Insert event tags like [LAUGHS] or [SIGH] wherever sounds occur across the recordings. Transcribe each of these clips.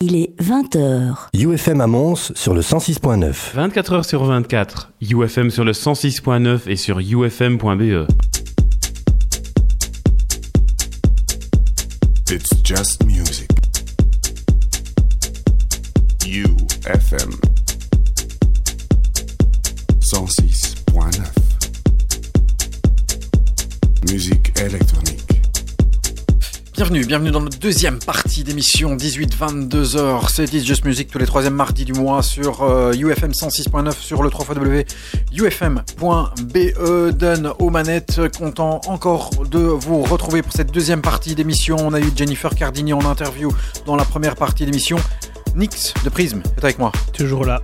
Il est 20h. UFM à Mons sur le 106.9. 24 heures sur 24. UFM sur le 106.9 et sur ufm.be. It's just music. UFM 106.9 Musique électronique. Bienvenue, bienvenue dans notre deuxième partie d'émission 18-22h. C'est It's Just Music tous les troisièmes mardis du mois sur euh, UFM 106.9 sur le 3xw ufm.be. Donne aux manettes, content encore de vous retrouver pour cette deuxième partie d'émission. On a eu Jennifer Cardini en interview dans la première partie d'émission. Nix de Prism est avec moi. Toujours là.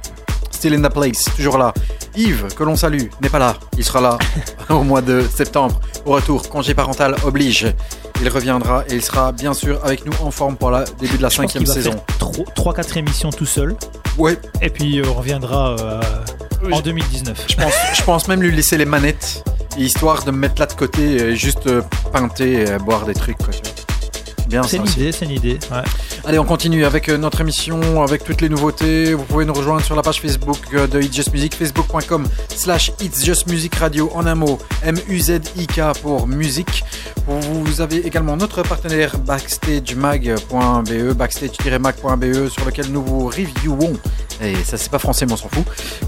Still in the place, toujours là. Yves, que l'on salue, n'est pas là. Il sera là [LAUGHS] au mois de septembre. Au retour, congé parental oblige. Il reviendra et il sera bien sûr avec nous en forme pour le début de la Je pense cinquième qu'il saison. faire 3-4 émissions tout seul. Ouais, Et puis euh, on reviendra euh, en je- 2019. je pense, je pense même lui laisser les manettes, histoire de me mettre là de côté, et juste euh, peinter, et, euh, boire des trucs. Quoi, tu vois. Bien C'est une idée, c'est une idée. ouais. Allez, on continue avec euh, notre émission, avec toutes les nouveautés. Vous pouvez nous rejoindre sur la page Facebook euh, de It's Just Music, facebook.com slash It's Just Music Radio en un mot, M-U-Z-I-K pour musique. Vous avez également notre partenaire backstagemag.be, backstage-mag.be sur lequel nous vous reviewons. Et ça c'est pas français mais on s'en fout.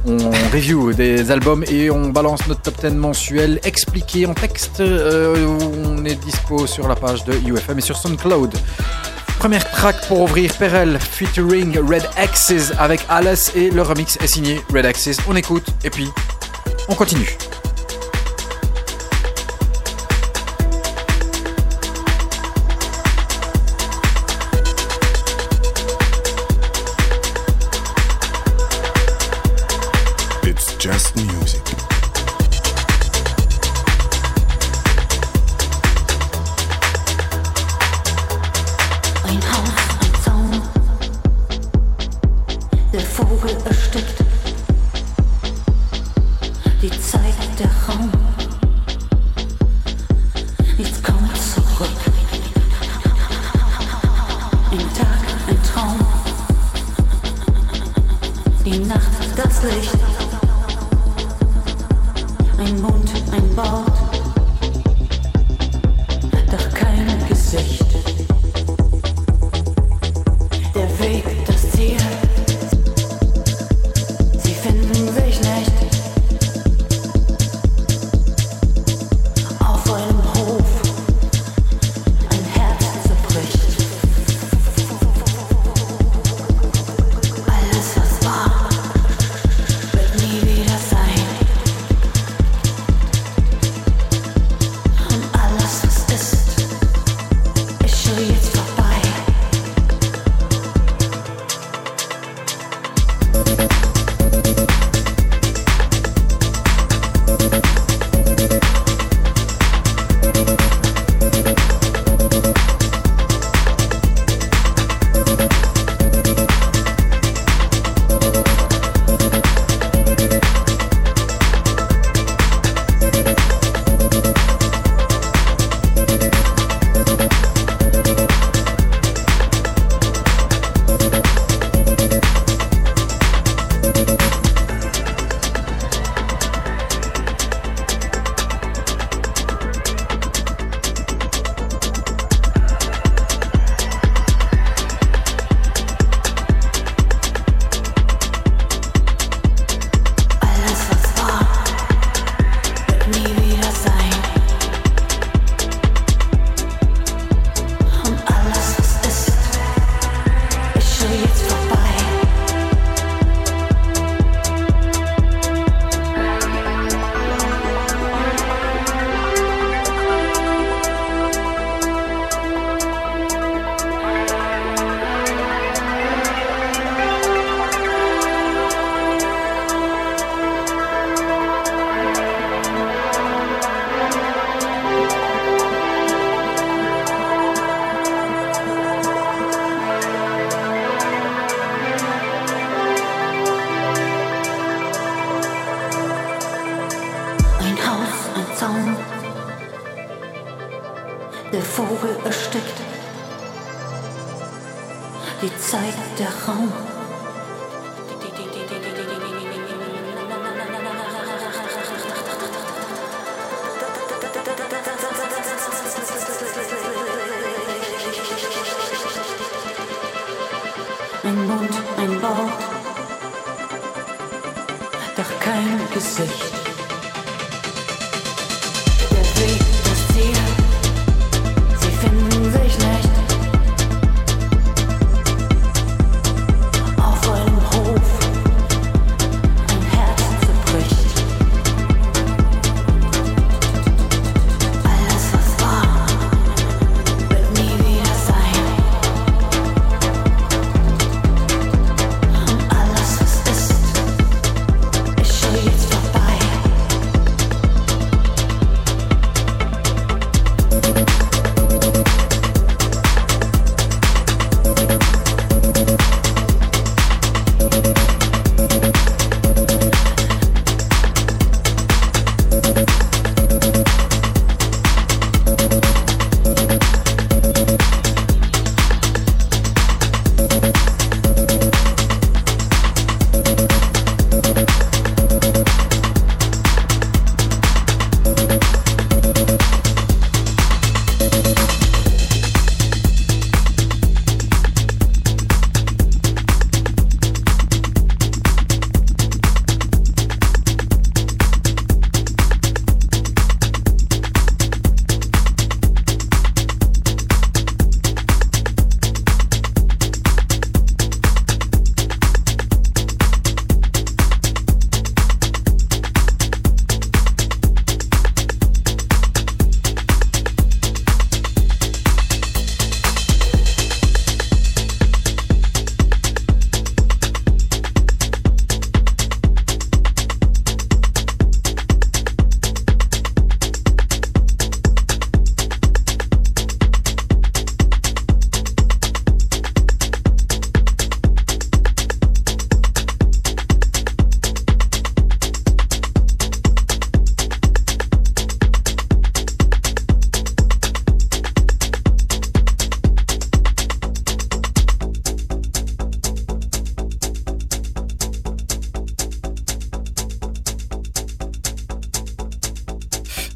On [LAUGHS] review des albums et on balance notre top 10 mensuel expliqué en texte. Euh, on est dispo sur la page de UFM et sur SoundCloud. Première track pour ouvrir Perel featuring Red Axes avec Alice et le remix est signé Red Axes. On écoute et puis on continue.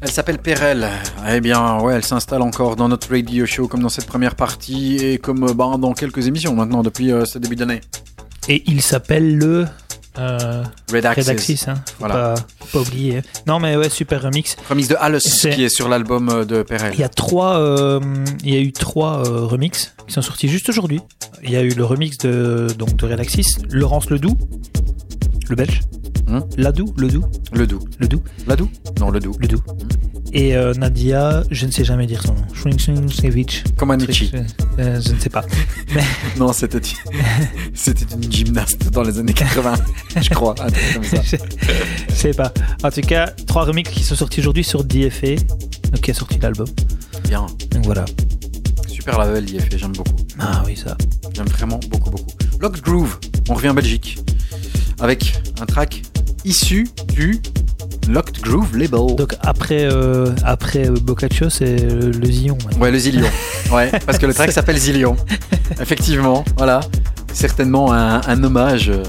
Elle s'appelle Perel. Eh bien, ouais, elle s'installe encore dans notre radio show comme dans cette première partie et comme euh, bah, dans quelques émissions maintenant depuis euh, ce début d'année. Et il s'appelle le euh, Red Axis. Red Axis, hein. Faut, Voilà. pas, pas oublier. Non, mais ouais, super remix. Remix de Alice qui est sur l'album euh, de Perel. Il y a trois, euh, il y a eu trois euh, remixes qui sont sortis juste aujourd'hui. Il y a eu le remix de donc de Red Axis, Laurence Ledoux, le belge, Hum. Ladou, Le doux. La doux Non, le doux. Et euh, Nadia, je ne sais jamais dire son nom. Shrinkshrinkshevich. Comme Anichi. Euh, je ne sais pas. [LAUGHS] Non, c'était [LAUGHS] c'était une gymnaste dans les années 80, je crois. Un truc comme ça. je [LAUGHS] je sais pas. En tout cas, trois remixes qui sont sortis aujourd'hui sur DFA, donc qui a sorti l'album. Bien. Donc voilà. Super label, fait, j'aime beaucoup. Ah oui, ça. J'aime vraiment beaucoup, beaucoup. Locked Groove, on revient en Belgique. Avec un track issu du Locked Groove label. Donc après, euh, après euh, Boccaccio, c'est le, Zion. maintenant. Ouais, le Zillion. [LAUGHS] Ouais, parce que le track s'appelle Zillion. [LAUGHS] Effectivement, voilà. Certainement un, un hommage euh,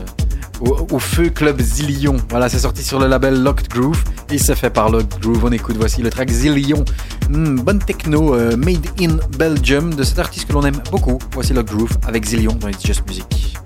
au, au feu club Zillion. Voilà, c'est sorti sur le label Locked Groove et c'est fait par Locked Groove. On écoute, voici le track Zillion. Hmm, bonne techno, euh, made in Belgium de cet artiste que l'on aime beaucoup. Voici Locked Groove avec Zillion dans It's Just Music.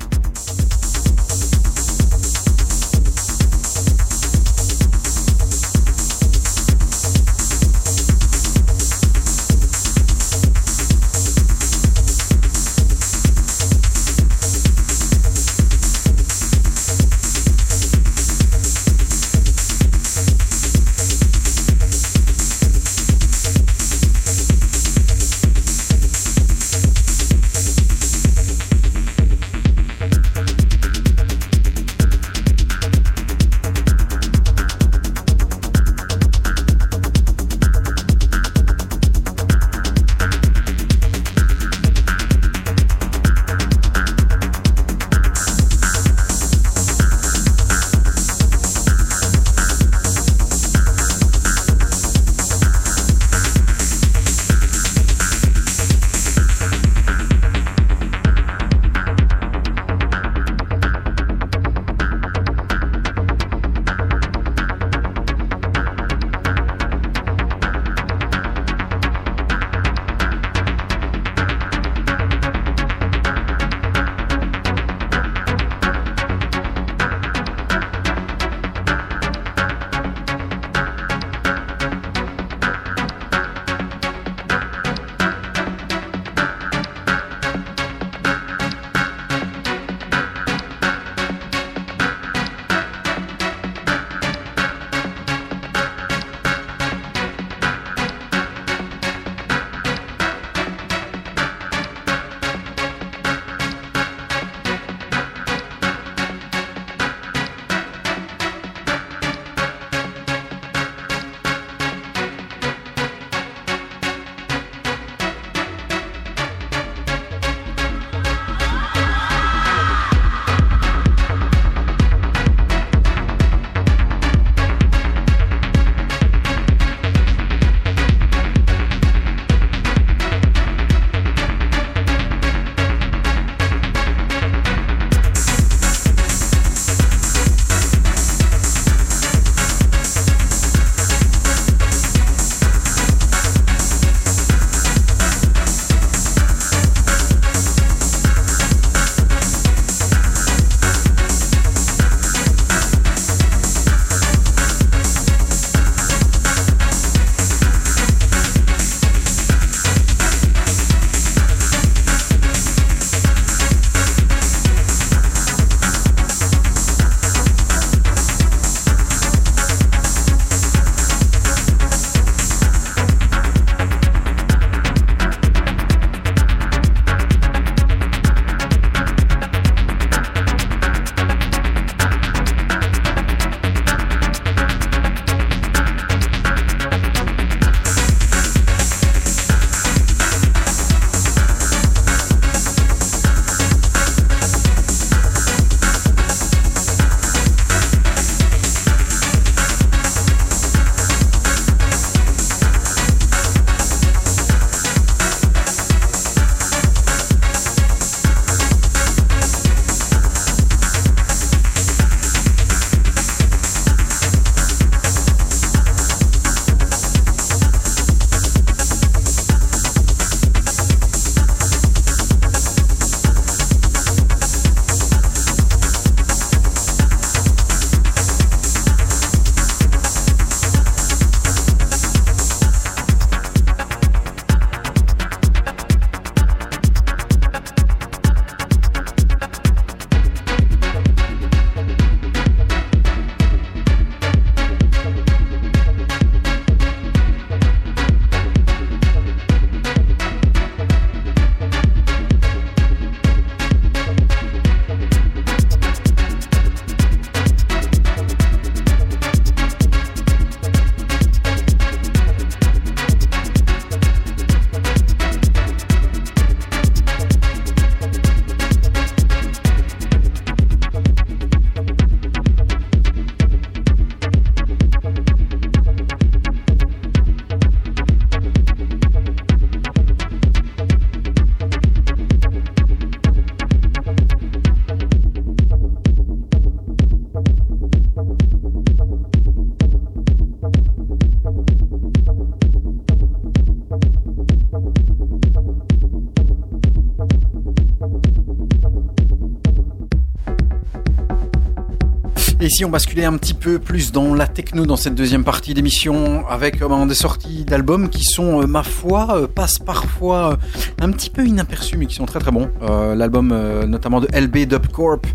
Et ici, on basculait un petit peu plus dans la techno dans cette deuxième partie d'émission avec euh, des sorties d'albums qui sont, euh, ma foi, euh, passent parfois euh, un petit peu inaperçus mais qui sont très très bons. L'album notamment de LB Dub Corp,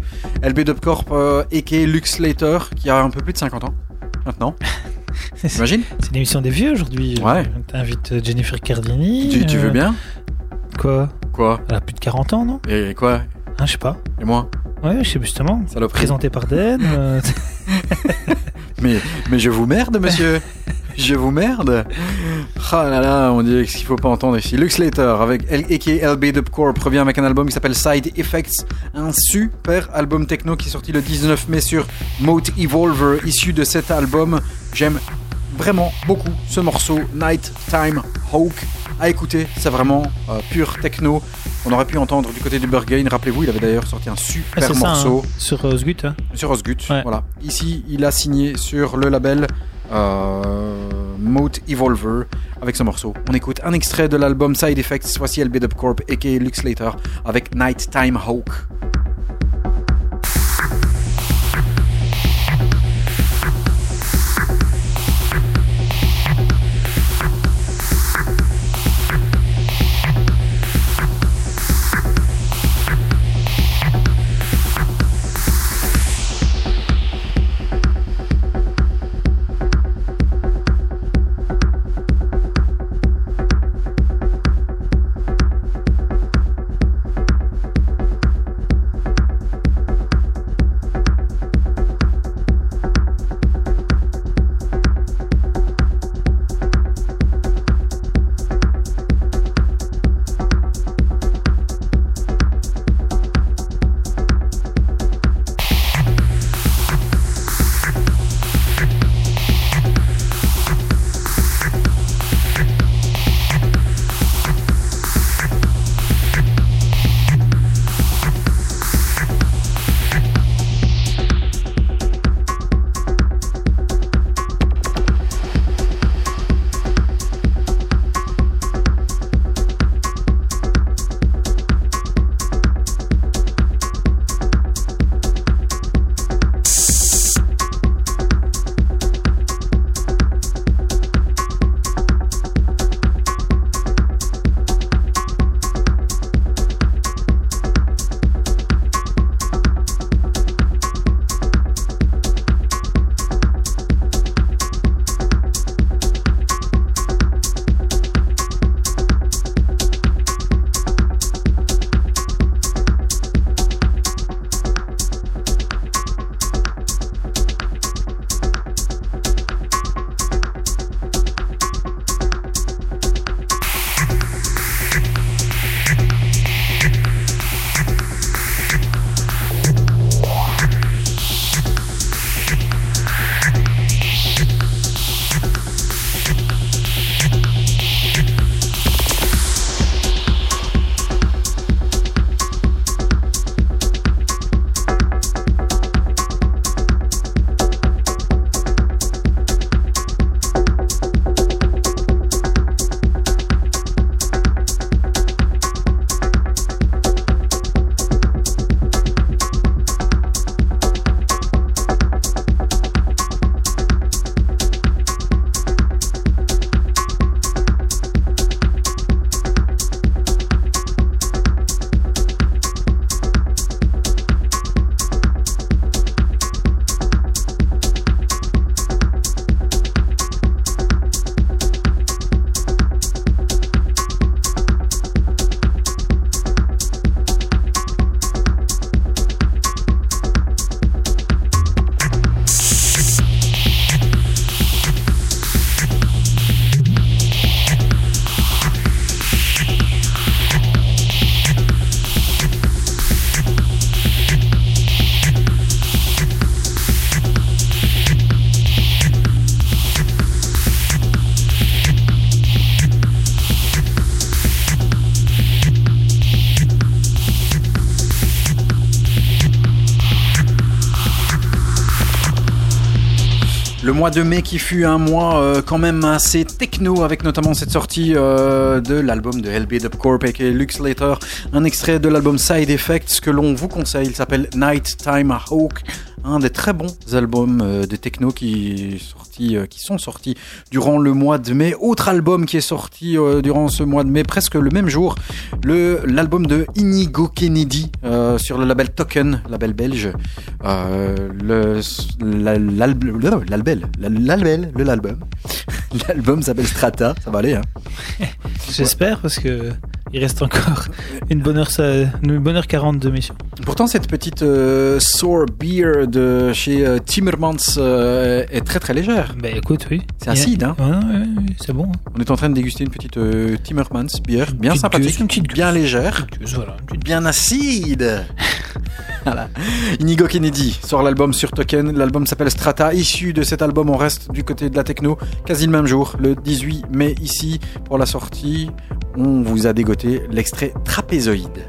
LB Dub Corp a.k.a. Lux Slater qui a un peu plus de 50 ans maintenant. [LAUGHS] T'imagines? C'est l'émission des vieux aujourd'hui. Ouais. T'invites Jennifer Cardini. tu, tu veux bien? Quoi? Quoi? Elle a plus de 40 ans, non? Et quoi? Hein, Je sais pas. Et moi? Ouais, je sais justement. Saloperie. Présenté par Den. euh, [LAUGHS] [LAUGHS] Mais, mais je vous merde, monsieur Je vous merde Ah là là, on dit ce qu'il faut pas entendre ici. Lux Slater avec. LB Dub Corp revient avec un album qui s'appelle Side Effects, un super album techno qui est sorti le 19 mai sur Mote Evolver. Issu de cet album, j'aime vraiment beaucoup ce morceau Night Time Hawk. À écouter, c'est vraiment euh, pur techno. On aurait pu entendre du côté du Burgain. Rappelez-vous, il avait d'ailleurs sorti un ah, super ça, morceau. hein, sur euh, Zgut. hein. Sur Osgut, Ouais. voilà. Ici, il a signé sur le label euh, Mote Evolver avec ce morceau. On écoute un extrait de l'album Side Effects, voici LB Dub Corp aka Lux Slater avec Nighttime Hawk. Le mois de mai qui fut un mois euh, quand même assez techno avec notamment cette sortie euh, de l'album de LB Dub Corp et Lux Later, un extrait de l'album Side Effects que l'on vous conseille, il s'appelle Nighttime Hawk, un des très bons albums euh, de techno qui, est sorti, euh, qui sont sortis durant le mois de mai. Autre album qui est sorti euh, durant ce mois de mai, presque le même jour, le l'album de Inigo Kennedy euh, sur le label Token, label belge. Euh, le la- l'alb- le- l'albel, la- l'albel, le l'album. [LAUGHS] L'album s'appelle Strata, ça va aller. Hein. J'espère parce que il reste encore une bonne heure, une bonne heure 40 de mission. Pourtant, cette petite euh, sour beer de chez euh, Timmermans euh, est très très légère. Bah écoute, oui. C'est acide, hein Ouais, ouais, ouais, c'est bon. hein. On est en train de déguster une petite Timmermans bière bien petite sympathique, une petite bien légère, Gueuse, Voilà, une petite- bien acide. [LAUGHS] voilà. Inigo Kennedy sort l'album sur Token. L'album s'appelle Strata. Issu de cet album, on reste du côté de la techno, quasi le même jour, le 18 mai ici pour la sortie. On vous a dégoté l'extrait Trapézoïde.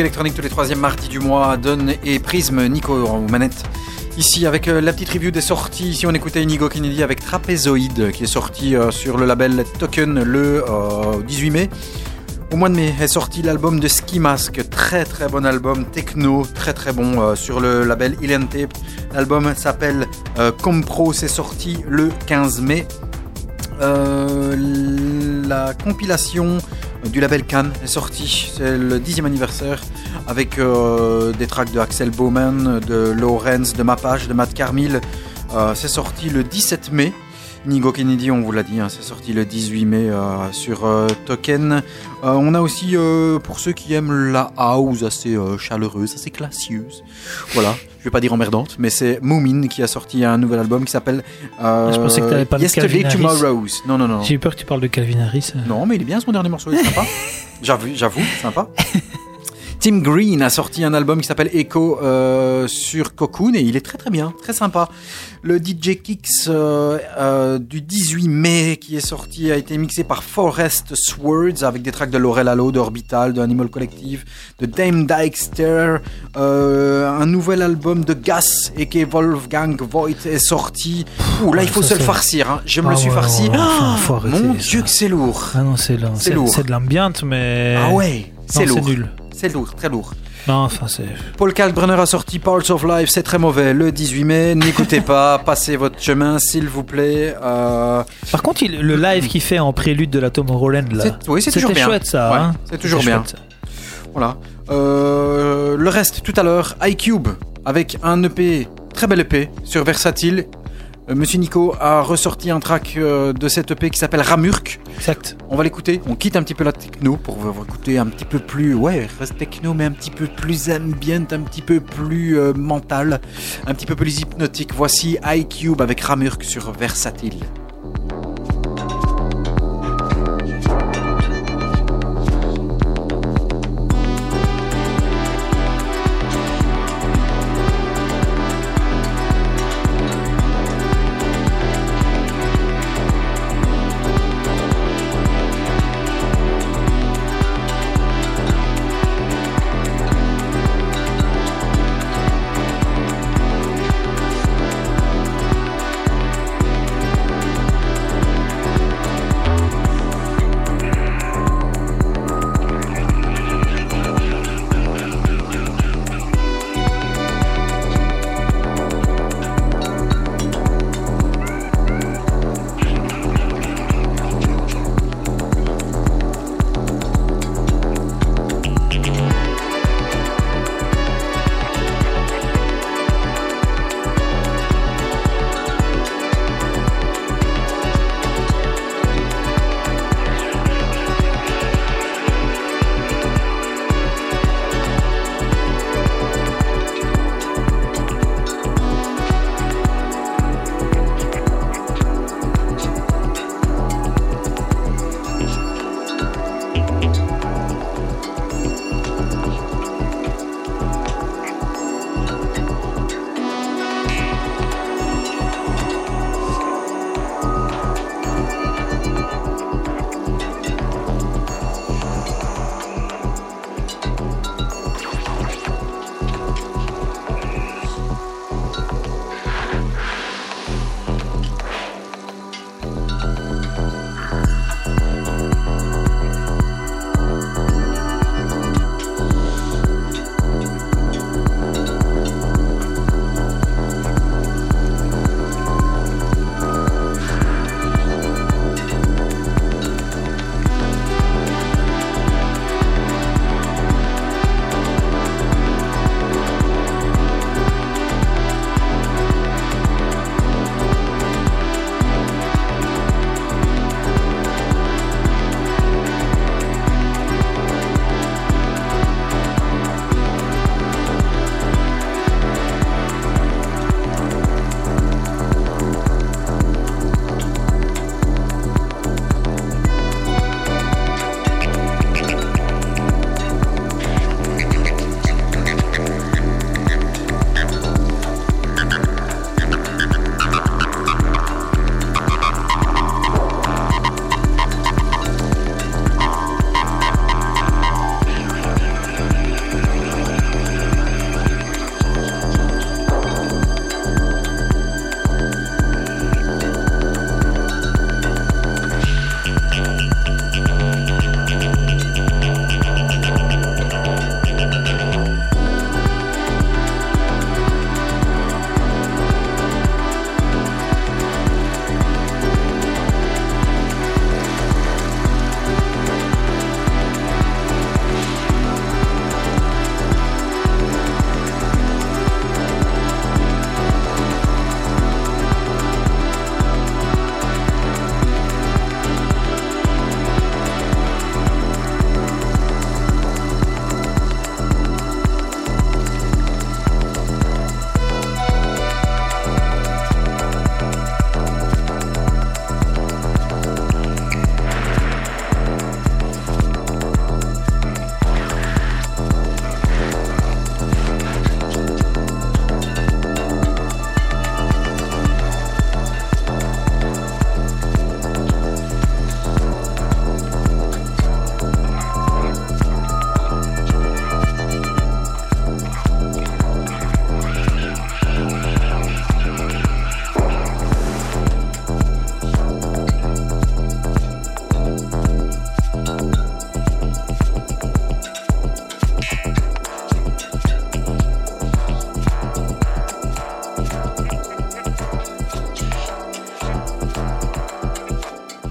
Musique électronique tous les troisièmes mardis du mois. Donne et Prisme, Nico en manette. Ici avec euh, la petite review des sorties. Ici on écoutait Inigo Kennedy avec Trapezoid qui est sorti euh, sur le label Token le euh, 18 mai. Au mois de mai est sorti l'album de Ski Mask, très très bon album, techno, très très bon euh, sur le label Alien Tape. L'album s'appelle euh, Compro, c'est sorti le 15 mai. Euh, la compilation du label Cannes est sortie, c'est le 10e anniversaire, avec euh, des tracks de Axel Bowman, de Lorenz, de Mapage, de Matt Carmil. Euh, c'est sorti le 17 mai. Nigo Kennedy, on vous l'a dit, hein, c'est sorti le 18 mai euh, sur Token. On a aussi, pour ceux qui aiment la house assez chaleureuse, assez classieuse, voilà, je vais pas dire emmerdante, mais c'est Moomin qui a sorti un nouvel album qui s'appelle euh, Je pensais que t'avais parlé de Yesterday. Tomorrows. Non, non, non. J'ai eu peur que tu parles de Calvin Harris. Non, mais il est bien son dernier morceau, il est sympa. J'avoue, j'avoue, sympa. Tim Green a sorti un album qui s'appelle Echo euh, sur Cocoon et il est très très bien, très sympa. Le DJ Kicks euh, euh, du 18 mai qui est sorti a été mixé par Forest Swords avec des tracks de Laurel Allo, d'Orbital, de Animal Collective, de Dame Dykester. Un nouvel album de Gas et que Wolfgang Voigt est sorti. Ouh là il faut ça, se le farcir, hein. je me Ah le suis ouais, farci. ouais, ouais, enfin, faut arrêter, mon ça. dieu que c'est lourd. Ah non, c'est là. C'est C'est lourd. c'est de l'ambiance, mais. Ah ouais, c'est Non, lourd. C'est nul. C'est lourd, très lourd. Non, enfin, c'est. Paul Kalkbrenner a sorti Parts of Life, c'est très mauvais, le 18 mai. N'écoutez pas, [LAUGHS] passez votre chemin, s'il vous plaît. Euh, Par contre, il- le live qu'il fait en prélude de la Tomorrowland, là. Oui, c'est toujours bien. chouette, ça. Ouais, hein. c'est toujours bien. chouette, voilà. Euh, le reste, tout à l'heure, iCube, avec un EP, très bel EP, sur Versatile. Euh, Monsieur Nico a ressorti un track euh, de cet EP qui s'appelle Ramurk. Exact. On va l'écouter. On quitte un petit peu la techno pour vous écouter un petit peu plus, ouais, reste techno, mais un petit peu plus ambient, un petit peu plus euh, mental, un petit peu plus hypnotique. Voici iCube avec Ramurk sur Versatile.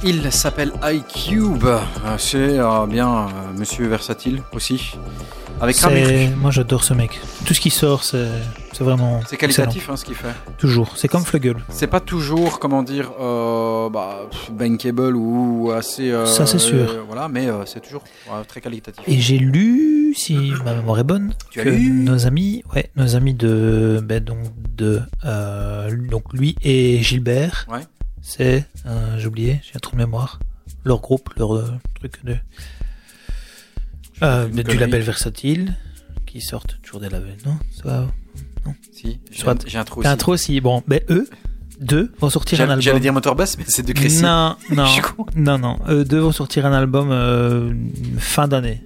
Il s'appelle iCube. Euh, C'est euh, bien euh, Monsieur Versatile aussi. Avec. C'est- Moi j'adore ce mec. Tout ce qui sort, c'est c'est vraiment. C'est qualitatif hein, ce qu'il fait. Toujours. C'est comme Fluggle. C'est pas toujours, comment dire, euh, bah, bankable ou assez. Ça, c'est sûr. voilà, mais c'est toujours très qualitatif. Et j'ai lu, si ma mémoire est bonne, Tu as que lu nos amis, ouais, nos amis de, ben, donc de, donc lui et Gilbert, Ouais. C'est, euh, j'ai oublié, j'ai un trou de mémoire, leur groupe, leur euh, truc de, euh, du label versatile, qui sortent toujours des labels, non? Ça, Si, j'ai Soit- un- trou aussi. un trou aussi. Bon, ben eux, deux vont sortir un album. j'allais dire Motorbus, mais c'est de Crécy. Non, [LAUGHS] non, non, non. Eux deux vont sortir un album euh, fin d'année,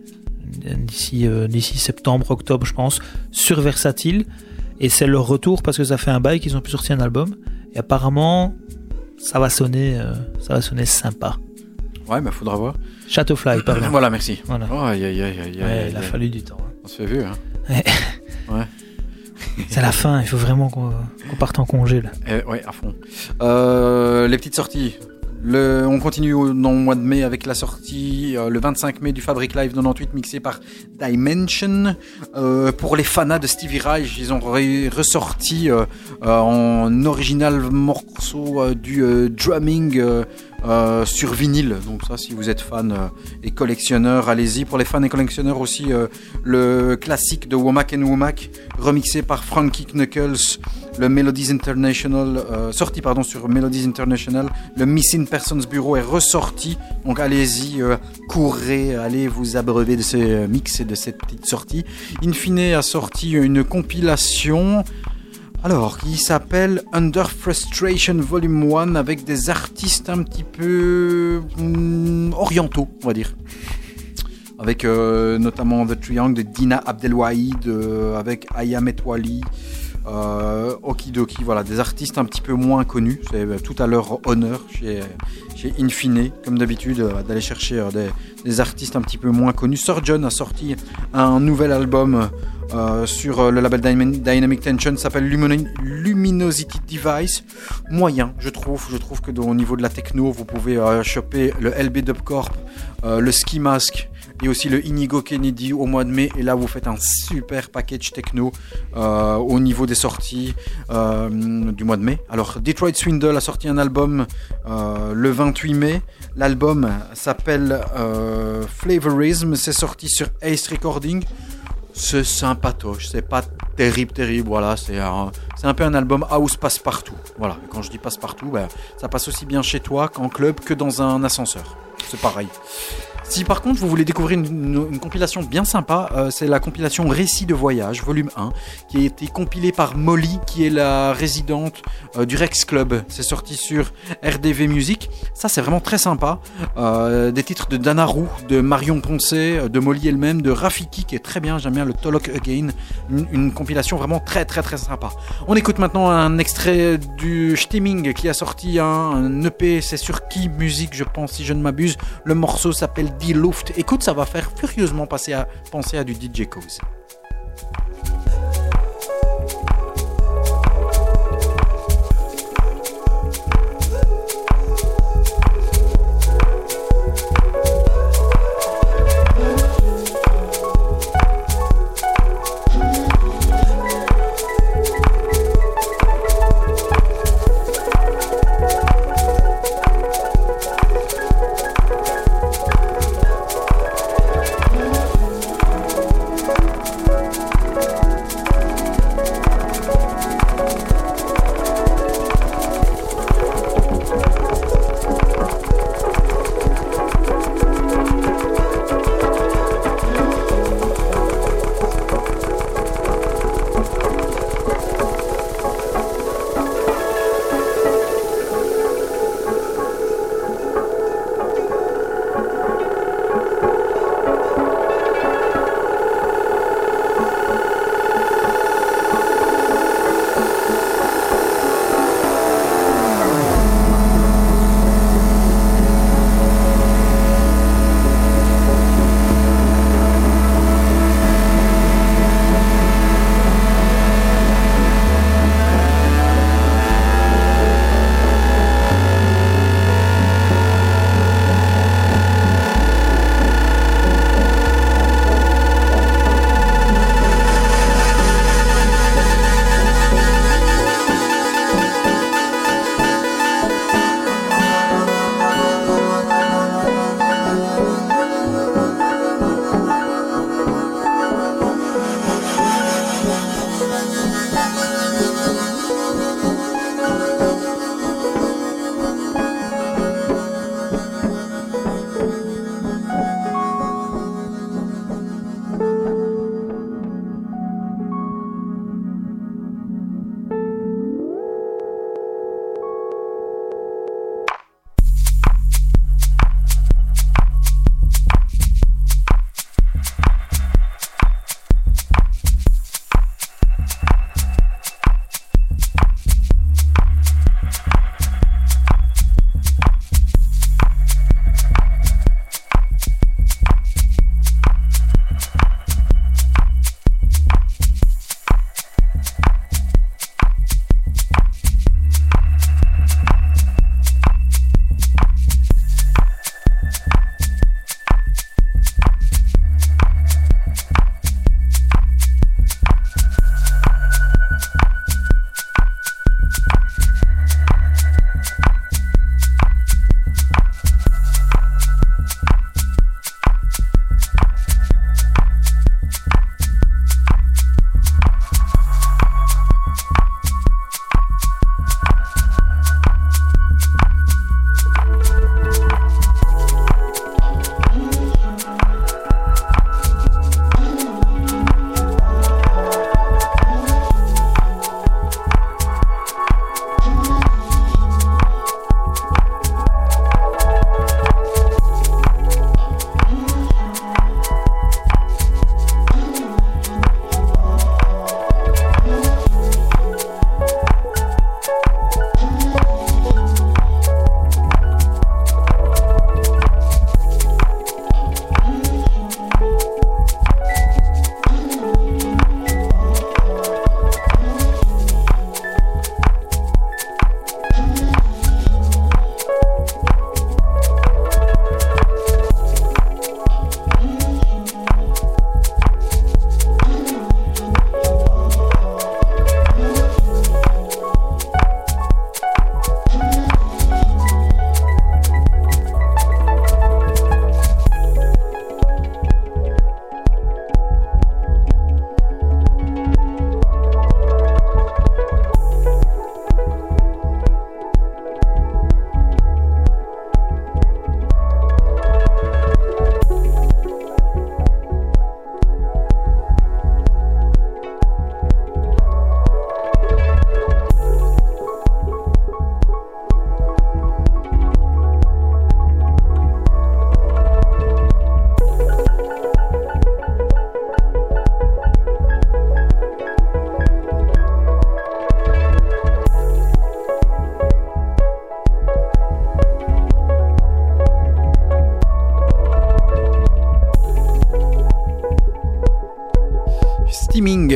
d'ici d'ici septembre, octobre, je pense, sur Versatile. Et c'est leur retour parce que ça fait un bail qu'ils ont pu sortir un album. Et apparemment, ça va sonner, euh, ça va sonner sympa. Ouais, mais faudra voir. Shadowfly, pardon. Voilà, merci. Voilà. Oh, aïe, aïe, aïe, aïe, Ouais, il a fallu du temps. hein. On se fait vu, hein. C'est la fin. Il faut vraiment qu'on qu'on parte en congé là. Eh, ouais, à fond. Euh, les petites sorties. On continue au- dans le mois de mai avec la sortie euh, le 25 mai du Fabric Live 98 mixé par Dimension. Euh, pour les fanas de Stevie Reich, ils ont re- ressorti euh, en original morceau du drumming euh, sur vinyle. Donc ça, si vous êtes fan euh, et collectionneur, allez-y. Pour les fans et collectionneurs aussi, euh, le classique de Womack and Womack remixé par Frankie Knuckles le Melodies International, sorti pardon sur Melodies International, le Missing Persons Bureau est ressorti. Donc allez-y, courez, allez vous abreuver de euh, mix et de cette petite sortie. Infine a sorti une compilation. Alors, qui s'appelle Under Frustration Volume 1 avec des artistes un petit peu hum, orientaux, on va dire. Avec euh, notamment The Triangle de Dina Abdelwahid, euh, avec Aya Metwali, euh, Okidoki, voilà, des artistes un petit peu moins connus. C'est euh, tout à leur honneur chez, chez Infine, comme d'habitude, euh, d'aller chercher euh, des, artistes un petit peu moins connus. Sir John a sorti un nouvel album sur le label Dyna- Dynamic Tension, s'appelle Luminosity Device. Moyen, je trouve. Je trouve que au niveau de la techno, vous pouvez choper le LB Dubcorp, euh, le Ski Mask et aussi le Inigo Kennedy au mois de mai. Et là, vous faites un super package techno euh, au niveau des sorties euh, du mois de mai. Alors, Detroit Swindle a sorti un album euh, le 28 mai. L'album s'appelle Flavorism. C'est sorti sur Ace Recording. C'est sympatoche, c'est pas terrible, terrible. Voilà, c'est un, c'est un peu un album house passe-partout. Voilà, quand je dis passe-partout, ben, ça passe aussi bien chez toi qu'en club que dans un ascenseur. C'est pareil. Si par contre vous voulez découvrir une, compilation bien sympa, euh, c'est la compilation Récits de voyage, volume 1, qui a été compilée par Molly, qui est la résidente euh, du Rex Club. C'est sorti sur RDV Music. Ça c'est vraiment très sympa. Euh, des titres de Dana de Marion Poncet, euh, de Molly elle-même, de Rafiki qui est très bien, j'aime bien le Tolok Again. Une, compilation vraiment très très très sympa. On écoute maintenant un extrait du Stimming qui a sorti un, un EP, c'est sur Key Music je pense si je ne m'abuse. Le morceau s'appelle Die Luft. Écoute, ça va faire furieusement passer à, penser à du DJ Cause.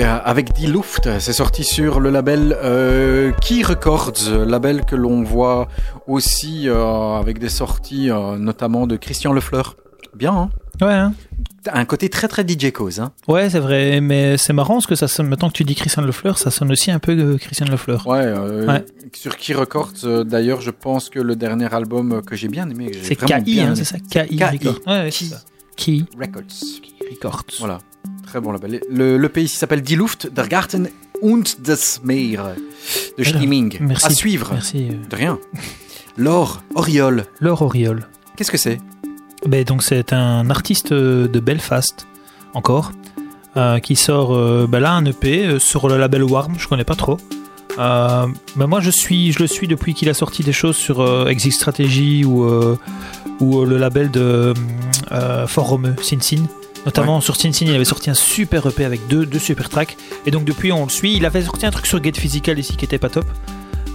Avec Die Luft, c'est sorti sur le label euh, Key Records, label que l'on voit aussi euh, avec des sorties euh, notamment de Christian Lefleur. Bien, hein Ouais, hein. un côté très très DJ Cause. Hein ouais, c'est vrai, mais c'est marrant parce que ça sonne. Maintenant que tu dis Christian Lefleur, ça sonne aussi un peu euh, Christian Lefleur. ouais, euh, Ouais. sur Key Records, euh, d'ailleurs, je pense que le dernier album que j'ai bien aimé, C'est KI, hein, c'est ça, KI. Records. Ouais, Key ça. Key Records. Records. Voilà, très bon label. Le, le pays ici s'appelle Die Luft, der Garten und das Meer de Steaming. Merci. À suivre. Merci. euh, De rien. Laure Oriol, Laure Auriol. qu'est-ce que c'est? Ben, donc c'est un artiste euh, de Belfast, encore, euh, qui sort euh, ben là un EP sur le label Warm, je connais pas trop. Euh, ben moi je suis, je le suis depuis qu'il a sorti des choses sur Exit Strategy ou, ou le label de Fort Romeu, Sin Sin. Notamment sur Sin Sin, il avait sorti un super EP avec deux, deux super tracks. Et donc depuis on le suit. Il avait sorti un truc sur Get Physical ici qui était pas top.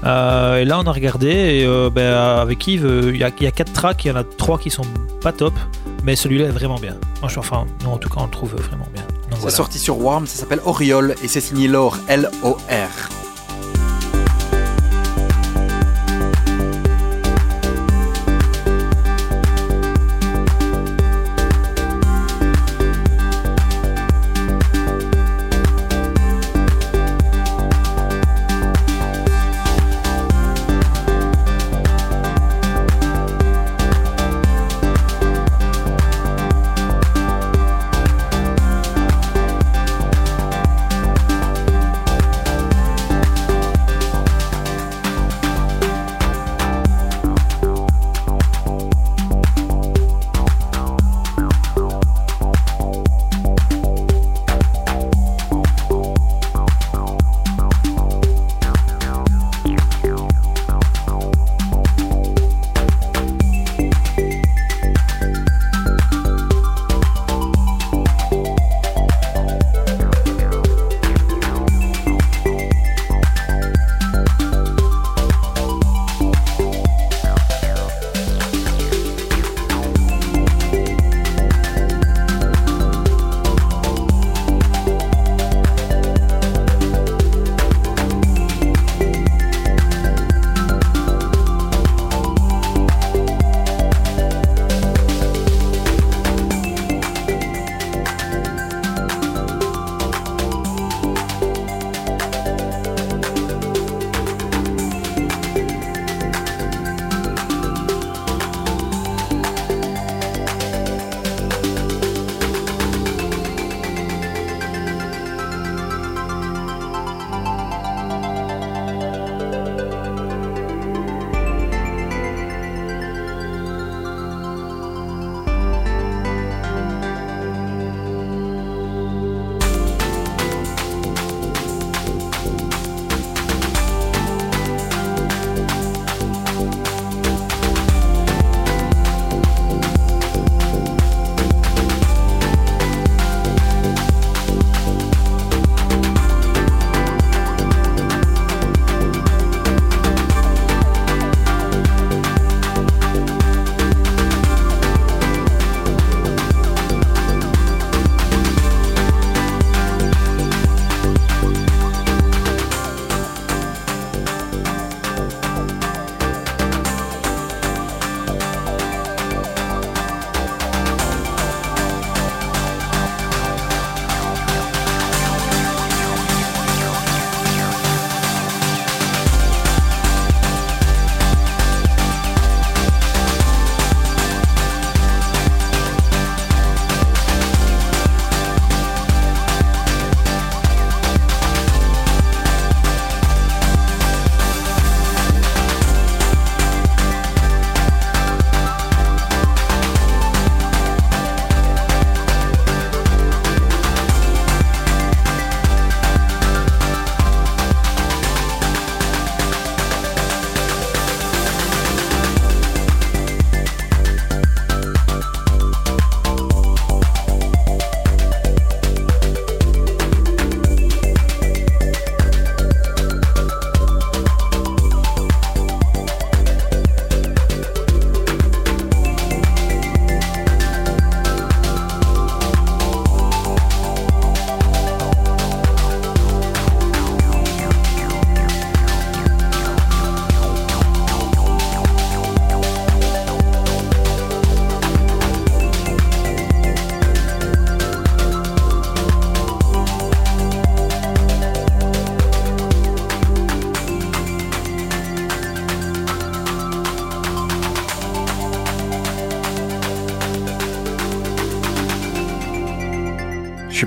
Euh, et là, on a regardé et euh, ben, avec Yves, euh, il y, a, il y a quatre tracks, il y en a trois qui sont pas top, mais celui-là est vraiment bien. Moi, je, enfin, nous, en tout cas, on le trouve vraiment bien. C'est voilà. sorti sur Warm, ça s'appelle Oriol et c'est signé Laure, L-O-R.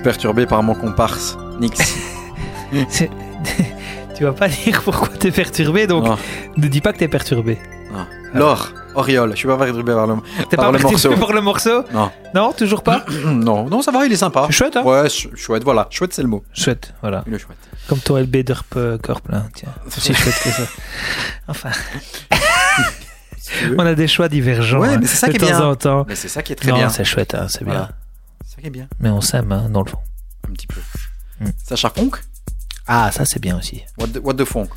Perturbé par mon comparse. Nix. [LAUGHS] [LAUGHS] Tu vas pas dire pourquoi t'es perturbé, donc Non, ne dis pas que t'es perturbé. non. L'or, Oriol, je suis pas perturbé par le. [LAUGHS] T'es Par pas le perturbé morceau. par le morceau Non. Non, toujours pas [CLEARS THROAT] non, non, ça va, il est sympa. Chouette, hein Ouais, ch- chouette, voilà. Chouette, c'est le mot. Chouette, voilà. Il est chouette. Comme toi, LB Derp euh, Corp, là. Tiens, c'est aussi chouette que ça. Enfin, on a des choix divergents. Ouais, hein, mais c'est ça de qui est temps bien. en temps. Mais c'est ça qui est très non, bien. c'est chouette, hein, c'est bien. Voilà. Est bien. Mais on s'aime, hein, dans le fond. Un petit peu. Hmm. Sacha Funk Ah, ça, c'est bien aussi. what the, what the Funk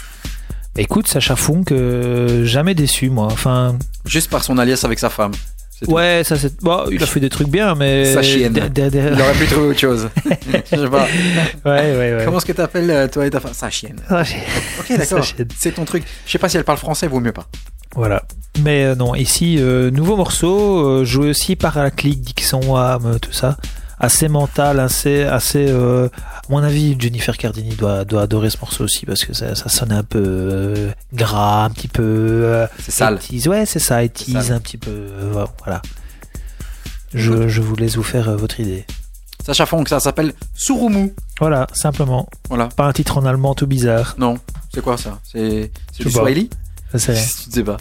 Bah, écoute, Sacha Funk, euh, jamais déçu, moi. Enfin, Juste par son alliance avec sa femme. Ouais, ça, c'est. Bon, il a fait des trucs bien, mais. Sa chienne. Il aurait pu trouver autre chose. [LAUGHS] Je sais pas. Ouais, ouais, ouais. Comment est-ce que t'appelles euh, toi et ta femme? Sa chienne. Ok, d'accord. C'est ton truc. Je sais pas si elle parle français, vaut mieux pas. Voilà. Mais euh, non, ici, euh, nouveau morceau, euh, joué aussi par la clique, Dixon, Ham, tout ça. Assez mental, assez. assez euh, à mon avis, Jennifer Cardini doit, doit adorer ce morceau aussi parce que ça, ça sonne un peu euh, gras, un petit peu. euh, C'est sale. 80s. Ouais, c'est ça, et sale. un petit peu. voilà. Je, je vous laisse vous faire votre idée. Sacha Funk, ça s'appelle Surumu. Voilà, simplement. Voilà. Pas un titre en allemand tout bizarre. Non, c'est quoi ça? C'est du. Swahili? [LAUGHS] Je sais pas.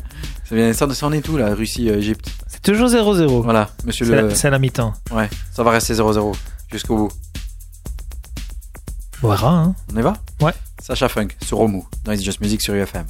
Ça vient ça, ça en est tout là, Russie, Égypte. C'est toujours 0-0. Voilà, monsieur C'est le. la, c'est la mi-temps. Ouais, ça va rester 0-0 jusqu'au bout. On verra, hein. On y va? Ouais. Sacha Funk, Surumu, dans It's Just Music sur UFM.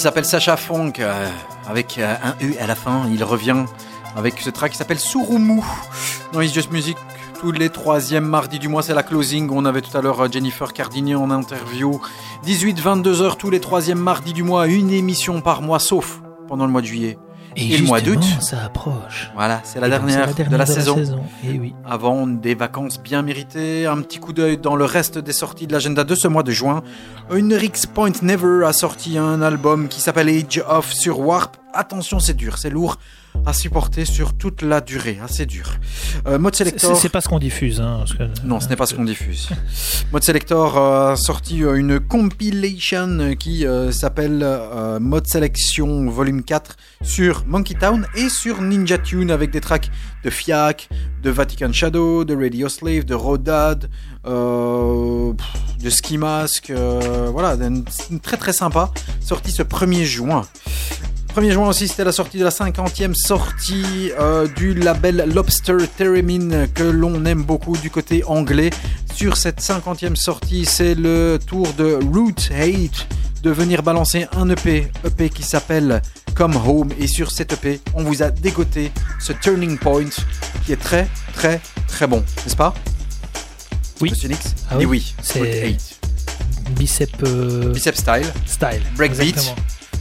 S'appelle Sacha Funk, euh, avec euh, un E à la fin. Il revient avec ce track qui s'appelle Surumu dans It's Just Music. Tous les troisièmes mardis du mois, c'est la closing. On avait tout à l'heure euh, Jennifer Cardini en interview. 18-22 heures tous les troisièmes mardis du mois, une émission par mois, sauf pendant le mois de juillet. Et le mois d'août ça approche. Voilà, c'est la, dernière c'est de la, saison. Et oui. Avant des vacances bien méritées, un petit coup d'œil dans le reste des sorties de l'agenda de ce mois de juin. Une Rix Point Never a sorti un album qui s'appelle Age of sur Warp. Attention, c'est dur, c'est lourd à supporter sur toute la durée, hein, c'est dur. Euh, Mode Selector. C'est pas ce qu'on diffuse. Hein, que- Non, ce n'est pas ce qu'on diffuse. [LAUGHS] Mode Selector a sorti euh, une compilation qui euh, s'appelle euh, Mode Selection Volume 4 sur Monkey Town et sur Ninja Tune avec des tracks de Fiac, de Vatican Shadow, de Radio Slave, de Rodad, euh, de Ski Mask. euh, voilà, une, une très très sympa. Sorti ce 1er juin. 1er juin aussi, c'était la sortie de la 50e sortie euh, du label Lobster Theremin que l'on aime beaucoup du côté anglais. Sur cette 50e sortie, c'est le tour de Root Hate de venir balancer un EP, EP qui s'appelle Come Home. Et sur cet EP, on vous a dégoté ce Turning Point qui est très très très bon, n'est-ce pas? Oui. Monsieur Nix? Ah Et oui, oui, c'est- Root Hate. Bicep euh, Bicep Style. style. Breakbeat.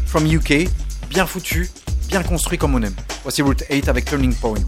From UK, bien foutu, bien construit comme on aime. Voici Route 8 avec Turning Point.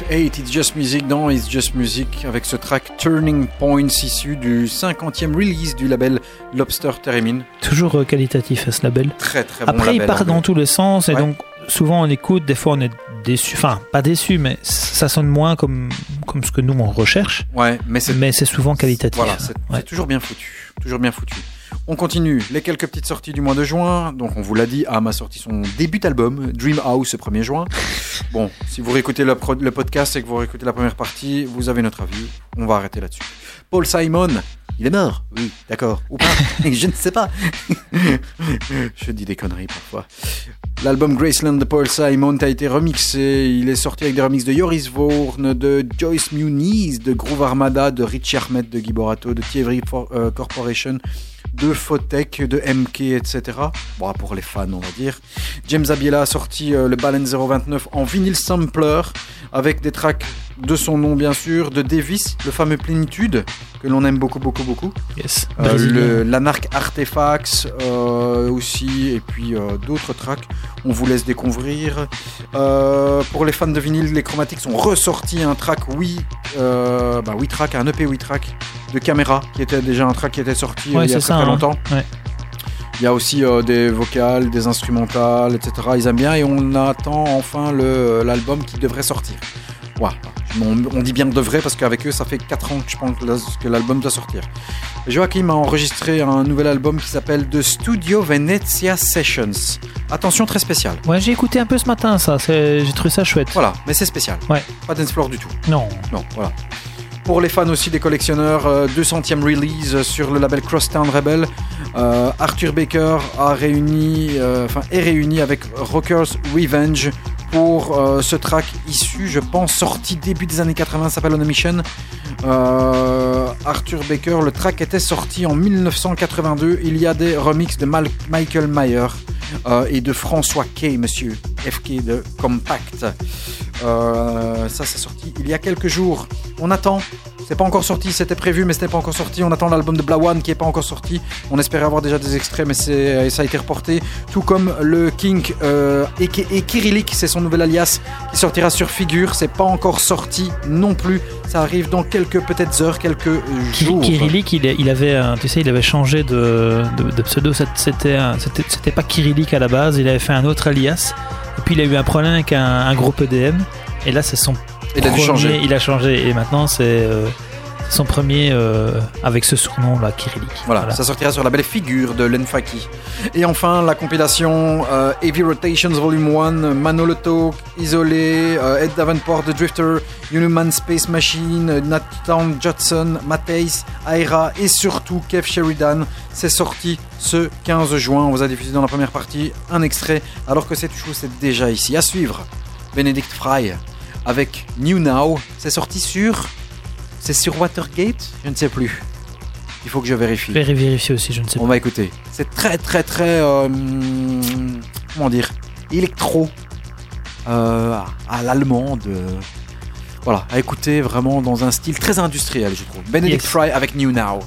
Route 8, It's Just Music dans It's Just Music avec ce track Turning Points issu du 50e release du label Lobster Theremin. Toujours euh, qualitatif à ce label. Très très bon Après, il part hein. dans tous les sens et Ouais. donc souvent on écoute, des fois on est déçu, enfin pas déçu, mais ça sonne moins comme, comme ce que nous on recherche, Ouais, mais c'est mais c'est souvent qualitatif. Voilà, c'est Ouais. c'est toujours bien foutu. Toujours bien foutu. On continue. Les quelques petites sorties du mois de juin. Donc, on vous l'a dit, Am a sorti son début d'album, Dream House, le 1er juin. Bon, si vous réécoutez le, podcast et que vous réécoutez la première partie, vous avez notre avis. On va arrêter là-dessus. Paul Simon, il est mort. Oui, d'accord. Ou pas [LAUGHS] Je ne sais pas. [LAUGHS] Je dis des conneries parfois. L'album Graceland de Paul Simon a été remixé. Il est sorti avec des remixes de Joris Vorn, de Joyce Muniz, de Groove Armada, de Richie Ahmed, de Guy Borato, de Thierry For- euh, Corporation, de Fotech, de MK, etc. Bon, pour les fans, on va dire. James Abiela a sorti euh, le Balance 029 en vinyle sampler avec des tracks de son nom, bien sûr, de Davis, le fameux Plénitude, que l'on aime beaucoup, beaucoup, beaucoup. Yes. Euh, Brésilien. le- L'Anarch Artifacts euh, aussi, et puis d'autres tracks. On vous laisse découvrir. Pour les fans de vinyle, les Chromatics ont ressorti un track oui, bah, oui track, un EP oui track de Caméra, qui était déjà un track qui était sorti Ouais, il y a très, ça, très hein. longtemps. Ouais. Il y a aussi euh, des vocales, des instrumentales, etc. Ils aiment bien et on attend enfin le- l'album qui devrait sortir. On, on dit bien devrait parce qu'avec eux, ça fait 4 ans que je pense que la- que l'album doit sortir. Joachim a enregistré un nouvel album qui s'appelle The Studio Venezia Sessions. Attention, très spécial. Ouais, j'ai écouté un peu ce matin ça, j'ai trouvé ça chouette. Voilà, mais c'est spécial. Ouais. Pas floor du tout. Non, Non, voilà. Pour les fans aussi des collectionneurs, euh, 200e release sur le label Crosstown Rebel. Euh, Arthur Baker euh, est réuni avec Rockers Revenge pour euh, ce track issu, je pense, sorti début des années 80, s'appelle On a Mission. Euh, Arthur Baker, le track était sorti en 1982. Il y a des remixes de Michael Mayer euh, et de François Kay, monsieur FK de Compact. Ça, c'est sorti il y a quelques jours. On attend. C'est pas encore sorti, c'était prévu, mais c'était pas encore sorti. On attend l'album de Blawan qui est pas encore sorti. On espérait avoir déjà des extraits, mais c'est, ça a été reporté. Tout comme le King euh, et, et c'est son nouvel alias qui sortira sur Figure. C'est pas encore sorti non plus. Ça arrive dans quelques peut-être heures, quelques euh, jours. Kyrillic, il, il avait, un- tu sais, il avait changé de, de, de pseudo. C'était- pas Kyrillic à la base. Il avait fait un autre alias. Et puis il a eu un problème avec un, un groupe EDM. Et là, c'est son Il a dû changer. Il a changé. Et maintenant, c'est euh, son premier euh, avec ce surnom là, Kyrillic. Voilà, ça sortira sur la belle figure de Lenfaki. Et enfin, la compilation euh, Heavy Rotations Volume 1, Manoloto, Isolé, euh, Ed Davenport, The Drifter, Human Space Machine, euh, Nathan Judson, Matthijs, Aira et surtout Kev Sheridan. C'est sorti ce 15 juin. On vous a diffusé dans la première partie un extrait, alors que cette chose est déjà ici. À suivre, Benedict Fry avec New Now. C'est sorti sur. C'est sur Watergate? Je ne sais plus. Il faut que je vérifie. Je vais vérifier aussi, je ne sais On va écouter. C'est très très très euh, comment dire électro euh, à l'allemande. euh, voilà, à écouter vraiment dans un style très industriel, je trouve. Benedict Yes. Fry avec New Now.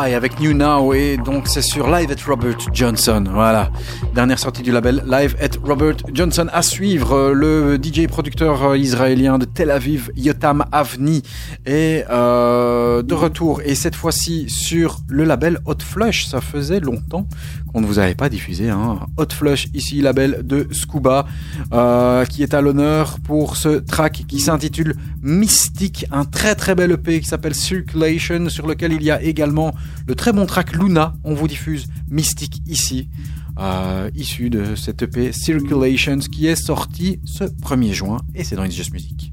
Avec New Now et donc c'est sur Live at Robert Johnson. Voilà. Dernière sortie du label Live at Robert Johnson à suivre. Le DJ producteur euh, israélien de Tel Aviv, Yotam Avni, est euh, de retour et cette fois-ci sur le label Hot Flush. Ça faisait longtemps qu'on ne vous avait pas diffusé. Hein. Hot Flush, ici label de Scuba, euh, qui est à l'honneur pour ce track qui s'intitule Mystique, un très très bel EP qui s'appelle Circulation, sur lequel il y a également le très bon track Luna. On vous diffuse Mystique ici, euh, issu de cet EP Circulations qui est sorti ce 1er juin et c'est dans It's Just Music.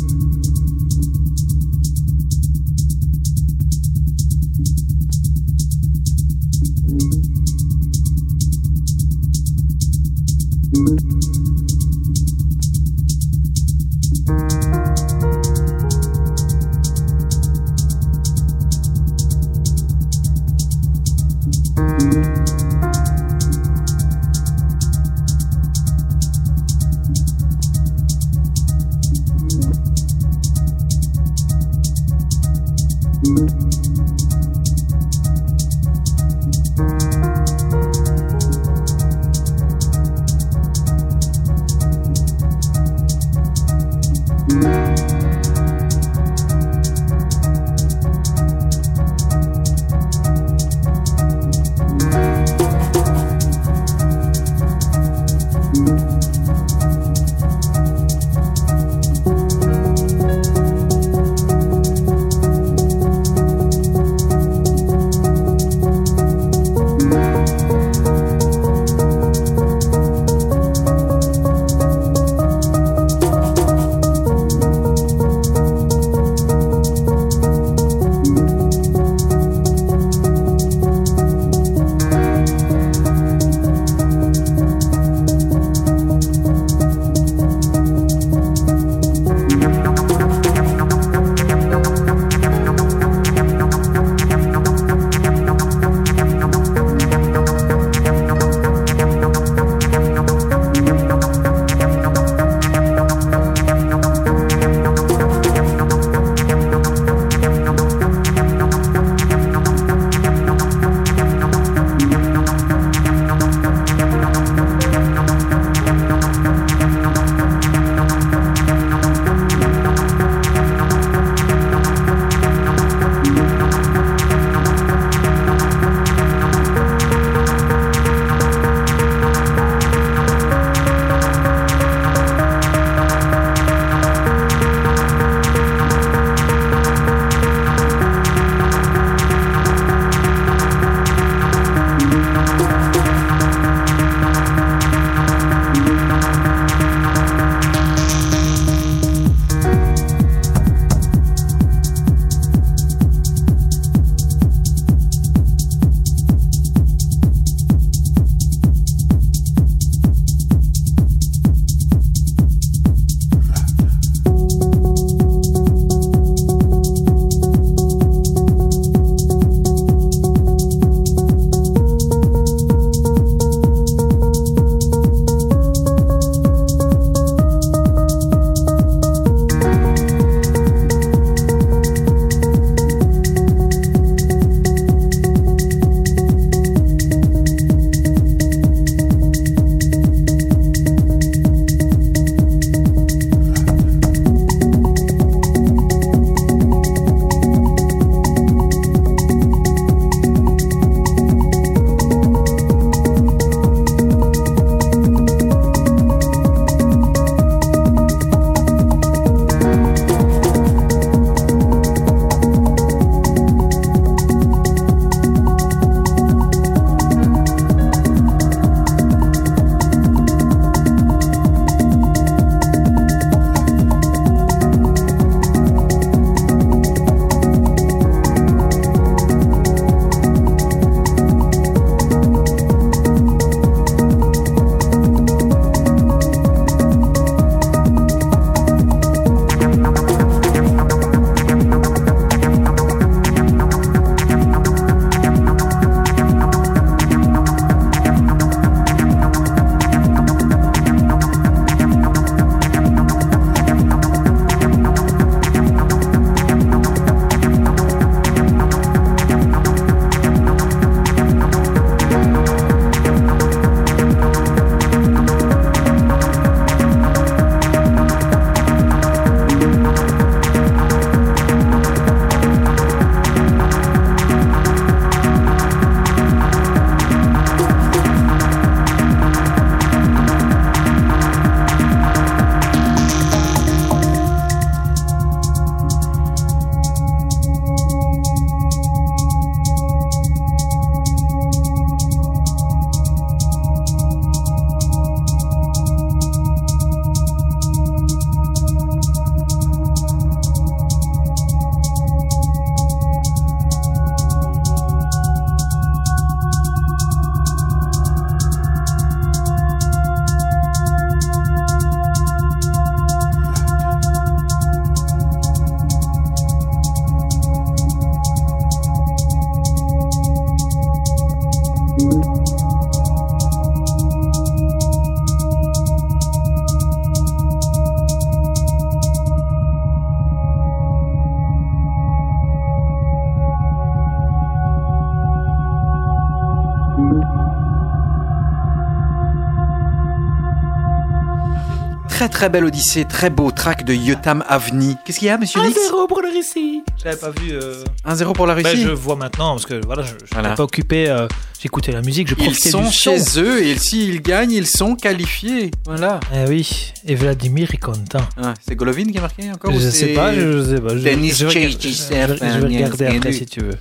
très très belle Odyssée, très beau track de Yotam Avni. Qu'est-ce qu'il y a, monsieur Lix 1-0 pour la Russie. Je l'avais pas vu. euh, 1-0 pour la ben, Russie. je vois maintenant parce que voilà, je, je n'étais Voilà. pas occupé. euh, J'écoutais la musique, je Ils profitais sont du son. chez eux et s'ils gagnent, ils sont qualifiés. Voilà. Eh oui, et Vladimir est content. Ah, c'est Golovin qui a marqué encore Je ou sais pas, je, je sais pas. Je, Denis je, je- je vais regarder après si tu veux.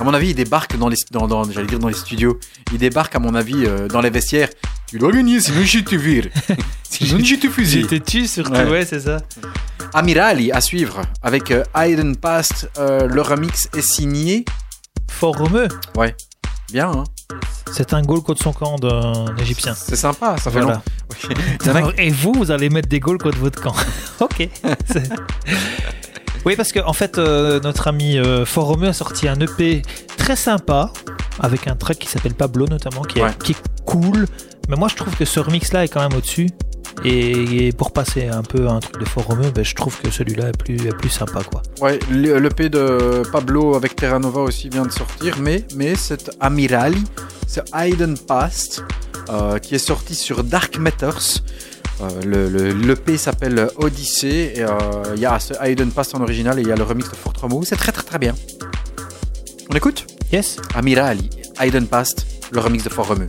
À mon avis, il débarque dans les, dans, dans- j'allais dire dans les studios. Il débarque, à mon avis, euh, dans les vestiaires. Tu dois gagner, sinon je te vire. sinon je te fusille. J'étais tu surtout, Ouais. ouais, c'est ça. Amirali à suivre avec euh, Past. euh, le remix est signé. Fort Romeu, Bien, hein. c'est un goal contre son camp d'un Égyptien. C'est sympa, ça fait Voilà. long. Oui. [LAUGHS] Il y en a qui- Et vous, vous allez mettre des goals contre votre camp. [LAUGHS] ok. [LAUGHS] Oui, parce que en fait, euh, notre ami euh, Fort Romeu a sorti un EP très sympa avec un track qui s'appelle Pablo notamment, qui est, Ouais. qui est cool. Mais moi, je trouve que ce remix-là est quand même au-dessus. Et, et pour passer un peu à un truc de Fort Romeu, ben, je trouve que celui-là est plus, est plus sympa, quoi. Ouais, le- l'EP de Pablo avec Terra Nova aussi vient de sortir, mais, mais c'est Amirali, c'est Hayden Past, euh, qui est sorti sur Dark Matters. Euh, le, le- l'EP s'appelle Odyssey, euh, il y a ce Hayden Past en original et il y a le remix de Fort. C'est très très très bien. On écoute? Yes Amirali, Hayden Past, le remix de Fort Romeu.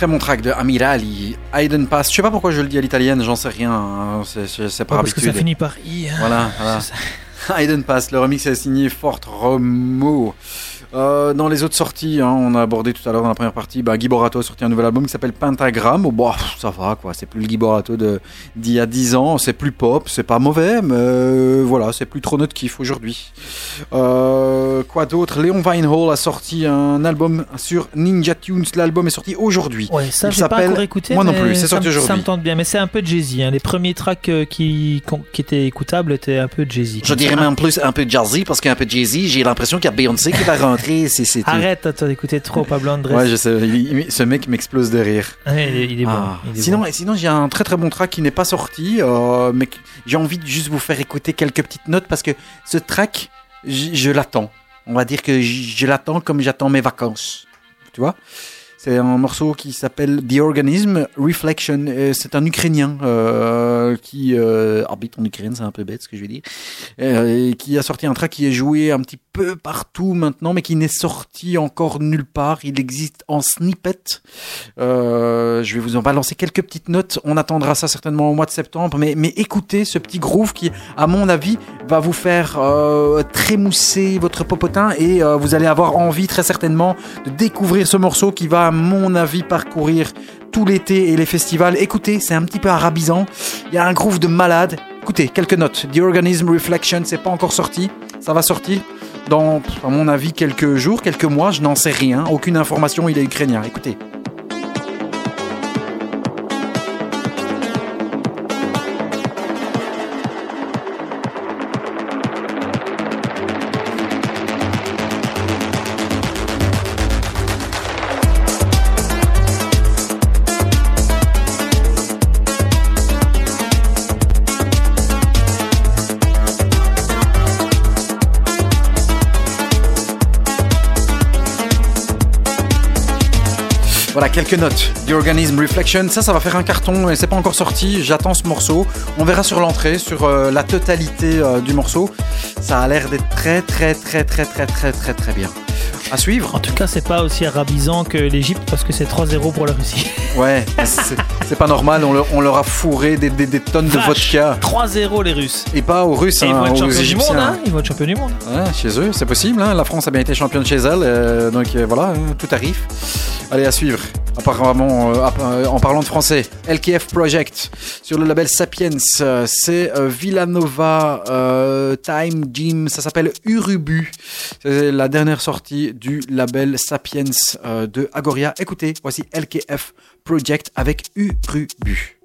Très bon track de Amirali, Hayden Pass. Je sais pas pourquoi je le dis à l'italienne, j'en sais rien. hein, C'est par Ouais, parce que ça finit par i. hein. Voilà, voilà. [LAUGHS] Hayden Pass, le remix est signé Fort Romo. Euh, dans les autres sorties, hein, on a abordé tout à l'heure dans la première partie, bah, Guy Borato a sorti un nouvel album qui s'appelle Pentagram. Oh, bah, ça va, quoi. C'est plus le Guy Borato de- d'il y a 10 ans. C'est plus pop, c'est pas mauvais, mais euh, voilà, c'est plus trop notre kiff aujourd'hui. Euh, quoi d'autre? Léon Vinehall a sorti un album sur Ninja Tunes. L'album est sorti aujourd'hui. Ouais, ça, j'ai pas s'appelle- encore écouté. Moi non plus, c'est ça sorti me- Ça aujourd'hui. me tente bien, mais c'est un peu Jay-Z. hein. Les premiers tracks qui, étaient écoutables étaient un peu Jay-Z. Je dirais même plus un peu jazzy, parce qu'un peu jazzy, j'ai l'impression qu'il y a Beyoncé qui va rentrer. C'est, c'est, Arrête, toi, d'écouter trop Pablo [LAUGHS] Andrés. Ouais, je sais, il- il- ce mec m'explose de rire. Ouais, il, est, il est bon. Ah. il est Sinon, bon. sinon j'ai un très très bon track qui n'est pas sorti, euh, mais j'ai envie de juste vous faire écouter quelques petites notes parce que ce track, je l'attends. On va dire que je l'attends comme j'attends mes vacances. Tu vois C'est un morceau qui s'appelle The Organism Reflection. C'est un Ukrainien euh, qui euh, habite en Ukraine, c'est un peu bête ce que je vais dire, euh, et qui a sorti un track qui est joué un petit peu partout maintenant, mais qui n'est sorti encore nulle part. Il existe en snippet. Euh, je vais vous en balancer quelques petites notes. On attendra ça certainement au mois de septembre, mais, mais écoutez ce petit groove qui, à mon avis, va vous faire trémousser votre popotin et vous allez avoir envie très certainement de découvrir ce morceau qui va, à mon avis, parcourir tout l'été et les festivals. Écoutez, c'est un petit peu arabisant. Il y a un groove de malade. Écoutez, quelques notes. The Organism Reflection, c'est pas encore sorti. Ça va sortir dans, à mon avis, quelques jours, quelques mois. Je n'en sais rien. Aucune information. Il est ukrainien. Écoutez. Quelques notes. The Organism Reflection, ça, ça va faire un carton et c'est pas encore sorti. J'attends ce morceau. On verra sur l'entrée, sur euh, la totalité euh, du morceau. Ça a l'air d'être très, très, très, très, très, très, très, très bien. À suivre. En tout cas, c'est pas aussi arabisant que l'Égypte parce que c'est 3-0 pour la Russie. [LAUGHS] Ouais, c'est pas normal. On leur, on leur a fourré des, des- des tonnes de vodka. 3-0 les Russes. Et pas aux Russes, Et ils hein, vont être aux champions du Égyptiens. monde, hein Ils vont être champions du monde. Ouais, chez eux, c'est possible. hein. La France a bien été championne chez elle, euh, donc euh, voilà, hein, tout arrive. Allez, à suivre. Apparemment, euh, app- euh, en parlant de français, LKF Project sur le label Sapiens, euh, c'est euh, Villanova euh, Time Gym. Ça s'appelle Urubu. C'est la dernière sortie du label Sapiens euh, de Agoria. Écoutez, voici LKF Project avec Urubu.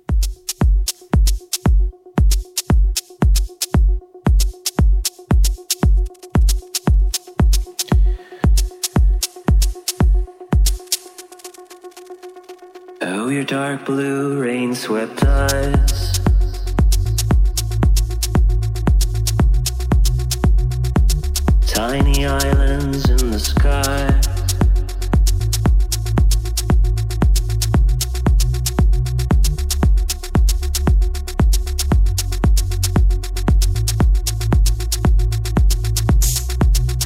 Oh, your dark blue rain swept eyes. Tiny islands in the sky.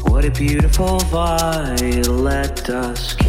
What a beautiful violet dusk.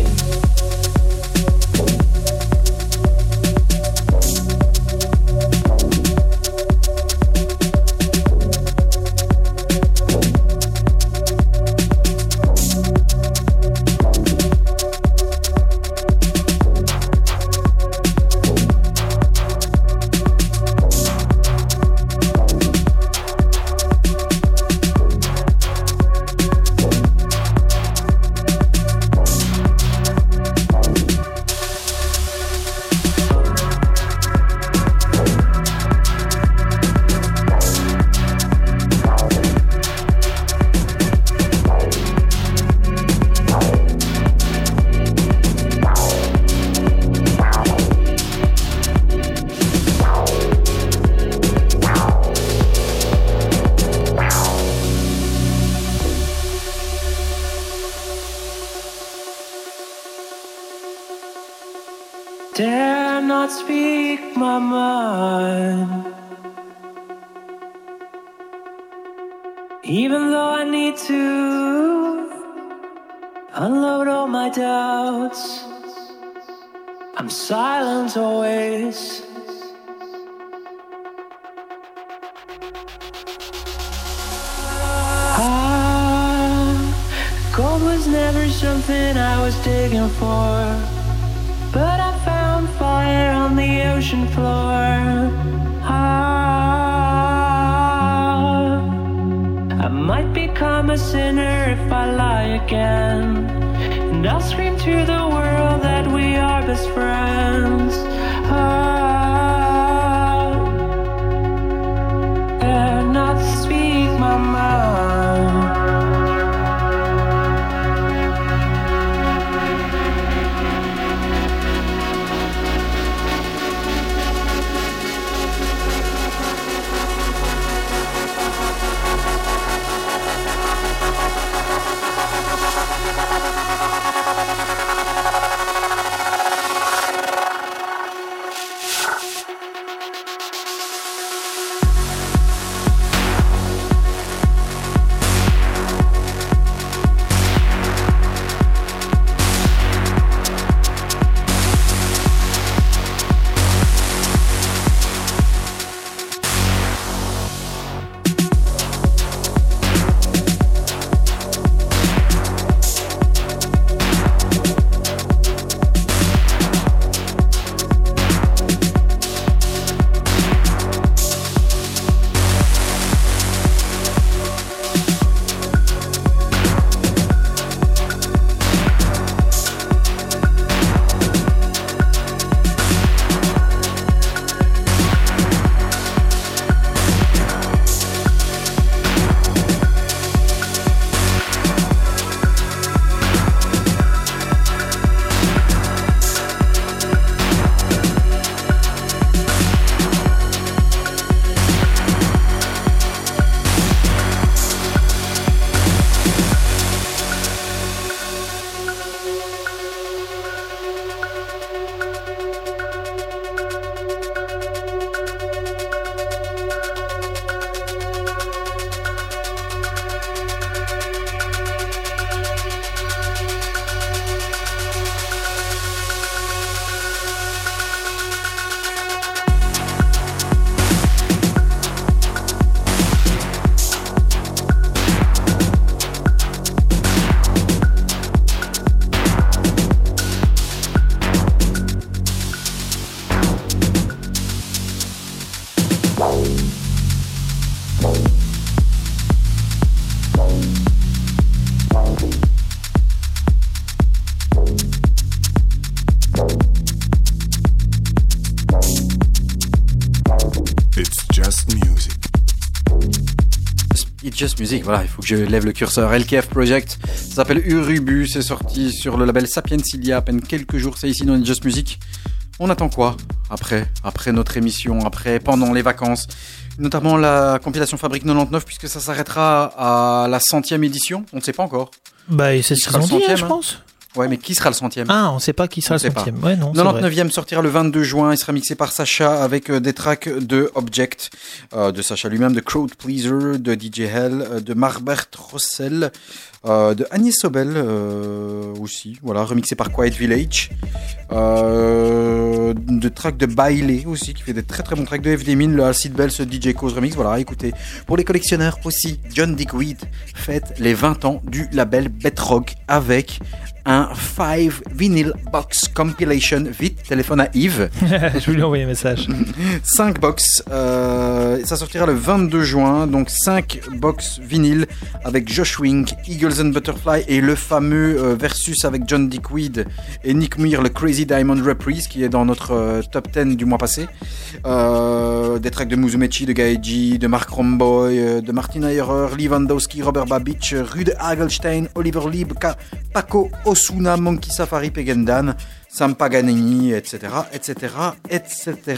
Just Music, voilà, il faut que je lève le curseur. LKF Project, ça s'appelle Urubu, c'est sorti sur le label Sapiens il y a à peine quelques jours, c'est ici dans Just Music. On attend quoi après Après notre émission, après, pendant les vacances? Notamment la compilation Fabrique 99, puisque ça s'arrêtera à la centième édition, on ne sait pas encore. Bah, c'est ce qu'ils ont dit, hein, je hein. pense. Ouais, mais qui sera le centième? Ah, on sait pas qui sera On le centième. Ouais, non, c'est vrai. 99e sortira le 22 juin. Il sera mixé par Sacha avec euh, des tracks de Object, euh, de Sacha lui-même, de Crowd Pleaser, de DJ Hell, euh, de Marbert Rossel, euh, de Agnès Sobel euh, aussi. Voilà, remixé par Quiet Village. Euh, de tracks de Bailey aussi, qui fait des très très bons tracks de FD Min, le Acid Bells DJ Cause Remix. Voilà, écoutez. Pour les collectionneurs aussi, John Dickweed fête les 20 ans du label Betrock avec un 5 vinyl box compilation. Vite, téléphone à Yves. [LAUGHS] je vais lui envoyer un message. [LAUGHS] 5 box. euh, ça sortira le 22 juin. Donc 5 box vinyle avec Josh Wink, And Butterfly et le fameux euh, versus avec John Dickweed et Nick Muir, le Crazy Diamond Reprise qui est dans notre euh, top 10 du mois passé. Euh, des tracks de Muzumechi, de Gaeji, de Mark Romboy, de Martin Ayerer, Lewandowski, Robert Babich, Rude Hagelstein, Oliver Lieb, Paco Osuna, Monkey Safari, Pegendan. Sam Paganini, etc., etc., etc.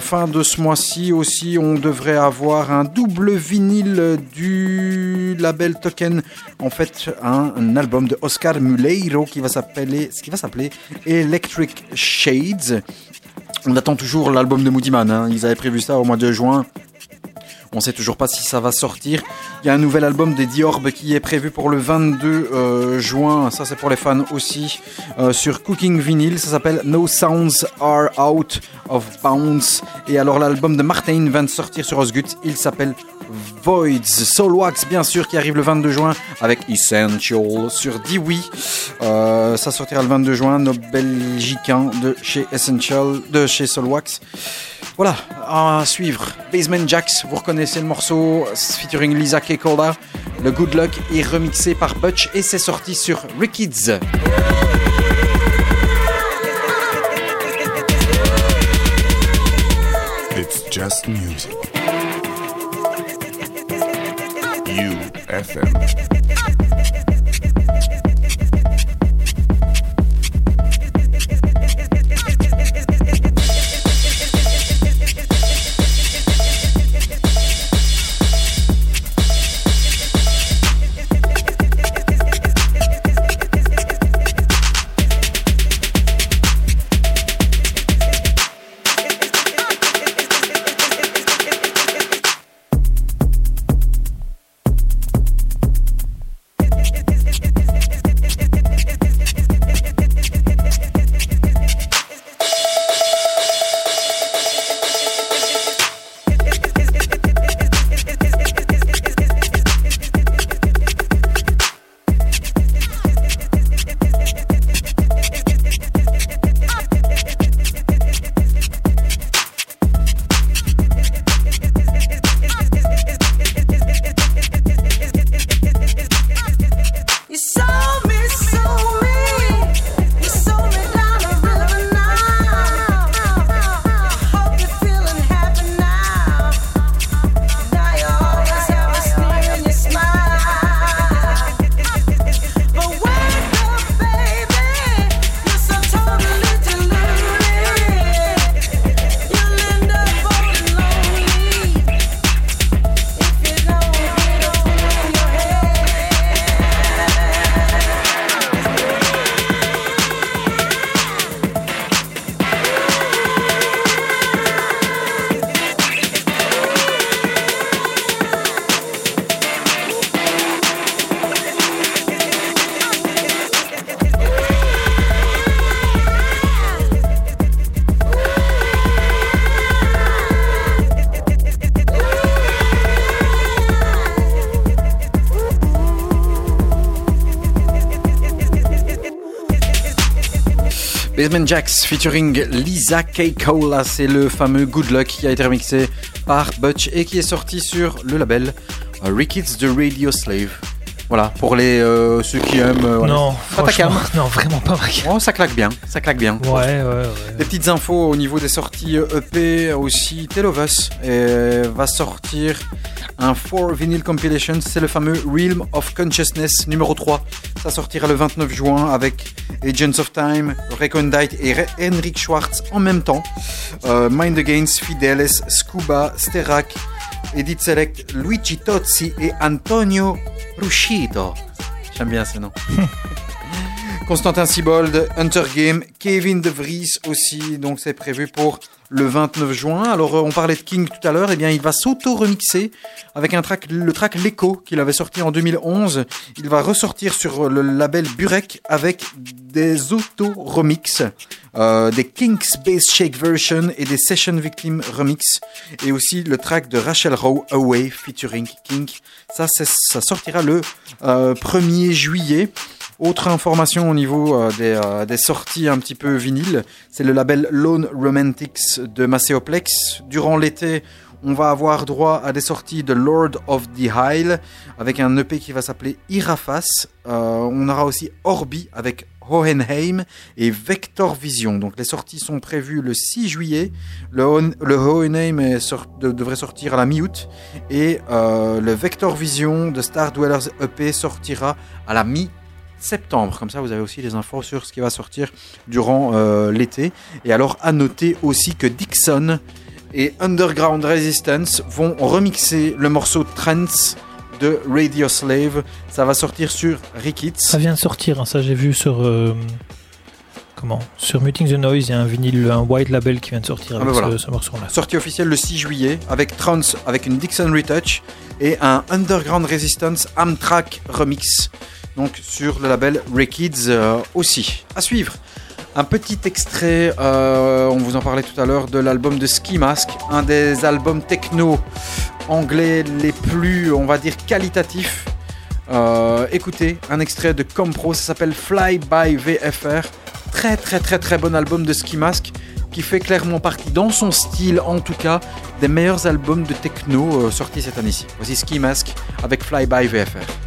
Fin de ce mois-ci aussi, on devrait avoir un double vinyle du label Token. En fait, un, album de Oscar Muleiro qui va s'appeler, ce qui va s'appeler Electric Shades. On attend toujours l'album de Moody Man. hein. Ils avaient prévu ça au mois de juin. On sait toujours pas si ça va sortir. Il y a un nouvel album des Diorb qui est prévu pour le 22 euh, juin. Ça, c'est pour les fans aussi. euh, sur Cooking Vinyl, ça s'appelle No Sounds Are Out of Bounds. Et alors, l'album de Martin vient de sortir sur Osgut. Il s'appelle Voids. Soulwax, bien sûr, qui arrive le 22 juin avec Essential sur Dewey. Euh, ça sortira le 22 juin. Nos Belgicains de chez Essential, de chez Soulwax. Voilà, à suivre. Basement Jacks, vous reconnaissez le morceau featuring Lisa Kekola. Le Good Luck est remixé par Butch et c'est sorti sur Rickids. It's just music. Basement featuring Lisa Kekola, c'est le fameux Good Luck qui a été remixé par Butch et qui est sorti sur le label euh, Rickids de Radio Slave. Voilà, pour les euh, ceux qui aiment. euh, voilà. Non, Pas ta franchement, cam. [LAUGHS] non, vraiment pas ma. Oh, ça claque bien, ça claque bien. Ouais, ouais, ouais. Des petites infos au niveau des sorties euh, EP aussi. Tale of Us va sortir un 4 vinyl compilation. C'est le fameux Realm of Consciousness numéro 3. Ça sortira le 29 juin avec Agents of Time, Recondite et Re- Henrik Schwartz en même temps. Euh, Mind Against, Fidelis, Scuba, Sterak, Edith Select, Luigi Tozzi et Antonio Ruscito. J'aime bien ce nom. [LAUGHS] Constantin Sibold, Hunter Game, Kevin De Vries aussi, donc c'est prévu pour le 29 juin. Alors euh, on parlait de King tout à l'heure, et bien il va s'auto-remixer avec un track, le track L'Echo qu'il avait sorti en 2011. Il va ressortir sur le label Burek avec des auto-remix, euh, des Kinks Bass Shake Version et des Session Victim Remix, et aussi le track de Rachel Rowe Away featuring Kink. Ça, ça sortira le euh, 1er juillet. Autre information au niveau euh, des, euh, des sorties un petit peu vinyle, c'est le label Lone Romantics de Macéoplex. Durant l'été, on va avoir droit à des sorties de Lord of the Isle avec un EP qui va s'appeler Irafas. Euh, on aura aussi Orbi avec Hohenheim et Vector Vision. Donc les sorties sont prévues le 6 juillet. Le, Hohen- le Hohenheim devrait sortir à la mi-août et euh, le Vector Vision de Star Dwellers EP sortira à la mi septembre. Comme ça, vous avez aussi les infos sur ce qui va sortir durant euh, l'été. Et alors, à noter aussi que Dixon et Underground Resistance vont remixer le morceau Trance de Radio Slave. Ça va sortir sur Rickids. Ça vient de sortir, hein, ça j'ai vu sur. euh, comment? Sur Muting the Noise, il y a un vinyle, un white label qui vient de sortir Ah avec ben voilà. ce, ce morceau-là. Sortie officielle le 6 juillet avec Trance, avec une Dixon Retouch et un Underground Resistance Amtrak Remix. Donc sur le label Rekids euh, aussi. À suivre. Un petit extrait, euh, on vous en parlait tout à l'heure, de l'album de Ski Mask, un des albums techno anglais les plus, on va dire, qualitatifs. Euh, écoutez, un extrait de Compro, ça s'appelle Fly by VFR. Très très très très bon album de Ski Mask qui fait clairement partie, dans son style en tout cas, des meilleurs albums de techno euh, sortis cette année-ci. Voici Ski Mask avec Fly by VFR.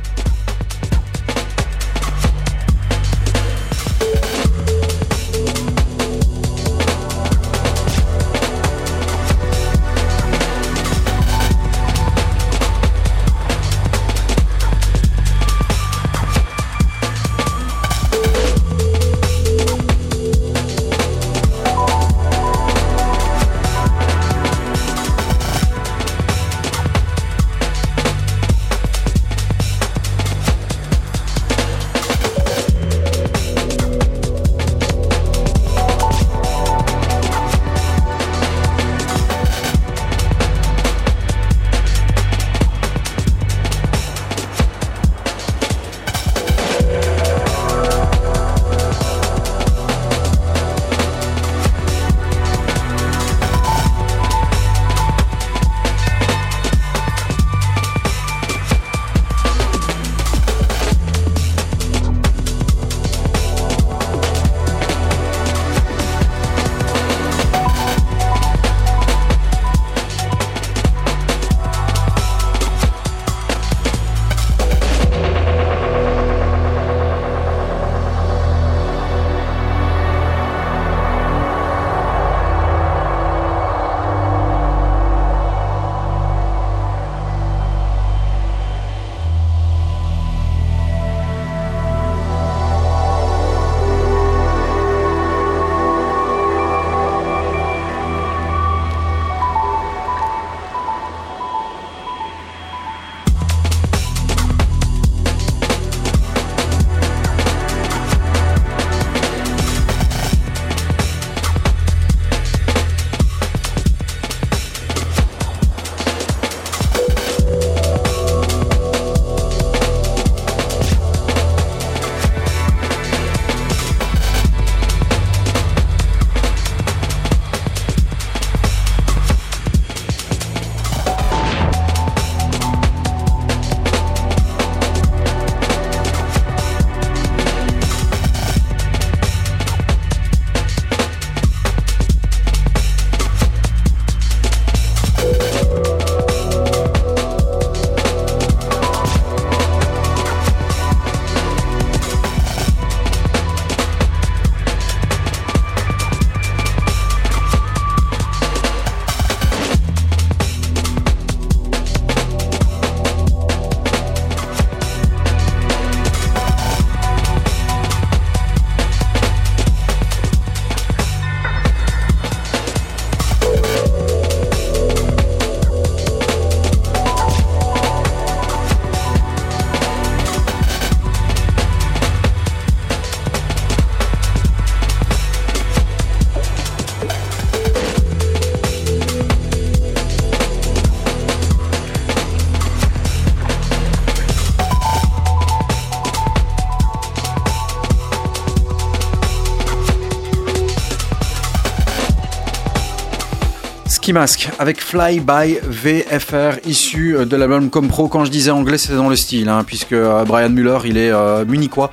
Ski Mask avec Fly by VFR issu euh, de l'album Compro. Quand je disais anglais, c'est dans le style, hein, puisque euh, Brian Müller, il est euh, munichois,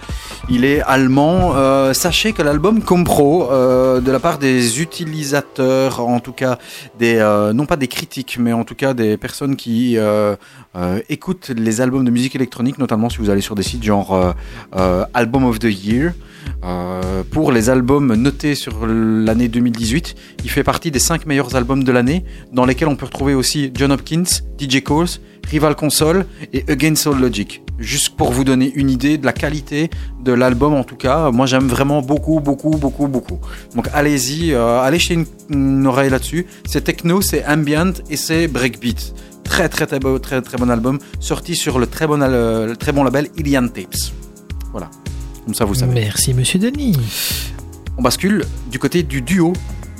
il est allemand. Sachez que l'album Compro, de la part des utilisateurs, en tout cas des, non pas des critiques, mais en tout cas des personnes qui écoutent les albums de musique électronique, notamment si vous allez sur des sites genre Album of the Year. Euh, pour les albums notés sur l'année 2018, il fait partie des 5 meilleurs albums de l'année, dans lesquels on peut retrouver aussi John Hopkins, DJ Coles, Rival Console et Against Soul Logic. Juste pour vous donner une idée de la qualité de l'album, en tout cas, moi j'aime vraiment beaucoup, beaucoup, beaucoup, beaucoup. Donc allez-y, euh, allez jeter une, oreille là-dessus. C'est techno, c'est ambient et c'est breakbeat. Très très très très très bon album, sorti sur le très bon, le très bon label Ilian Tapes. Voilà, comme ça vous savez. Merci, monsieur Denis. On bascule du côté du duo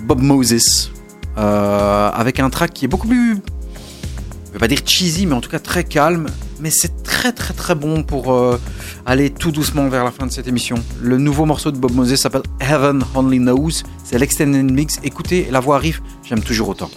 Bob Moses euh, avec un track qui est beaucoup plus, je vais pas dire cheesy, mais en tout cas très calme. Mais c'est très très très bon pour euh, aller tout doucement vers la fin de cette émission. Le nouveau morceau de Bob Moses s'appelle Heaven Only Knows. C'est l'extended mix. Écoutez, la voix arrive, j'aime toujours autant.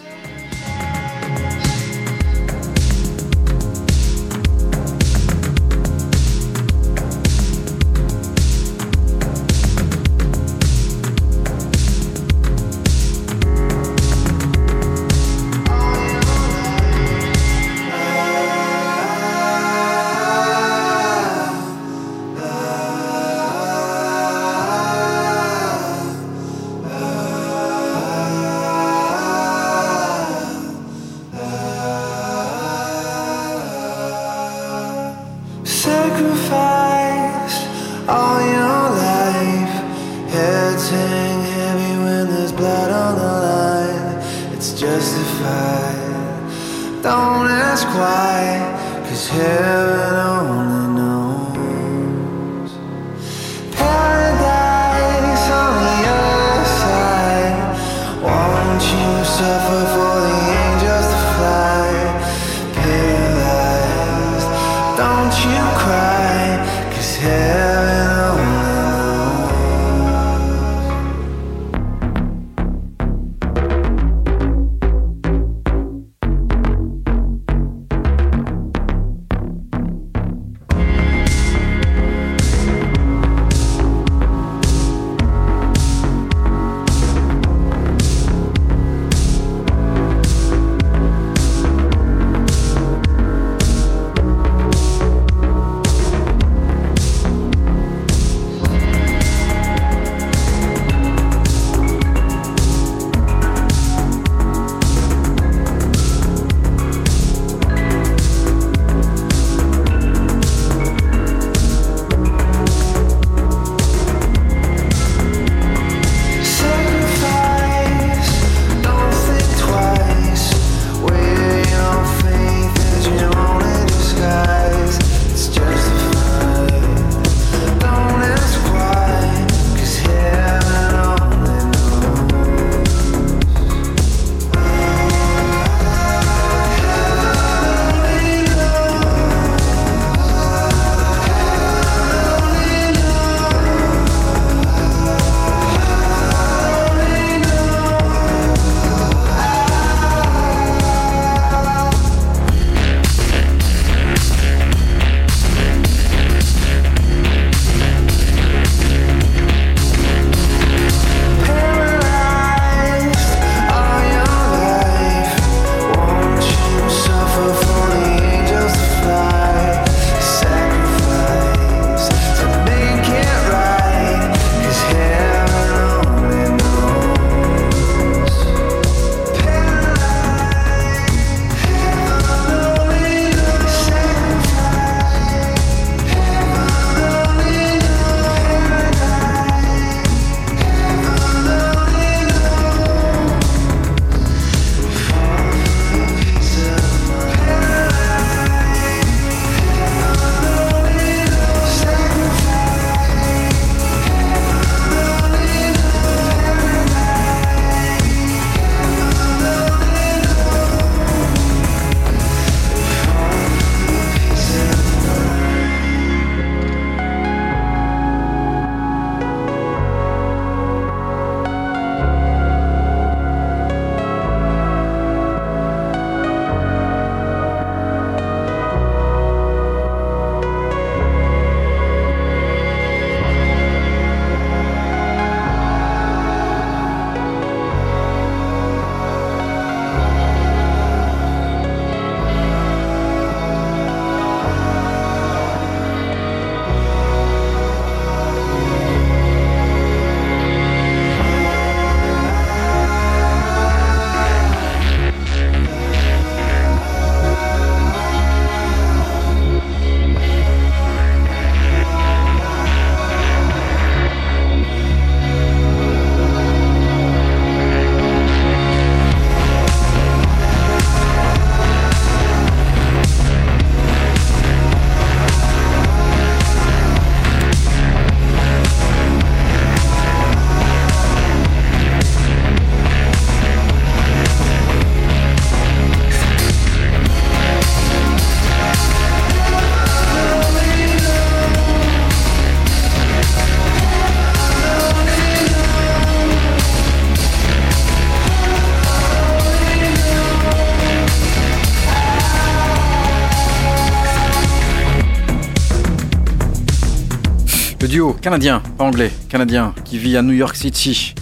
Duo canadien, pas anglais, canadien, qui vit à New York City.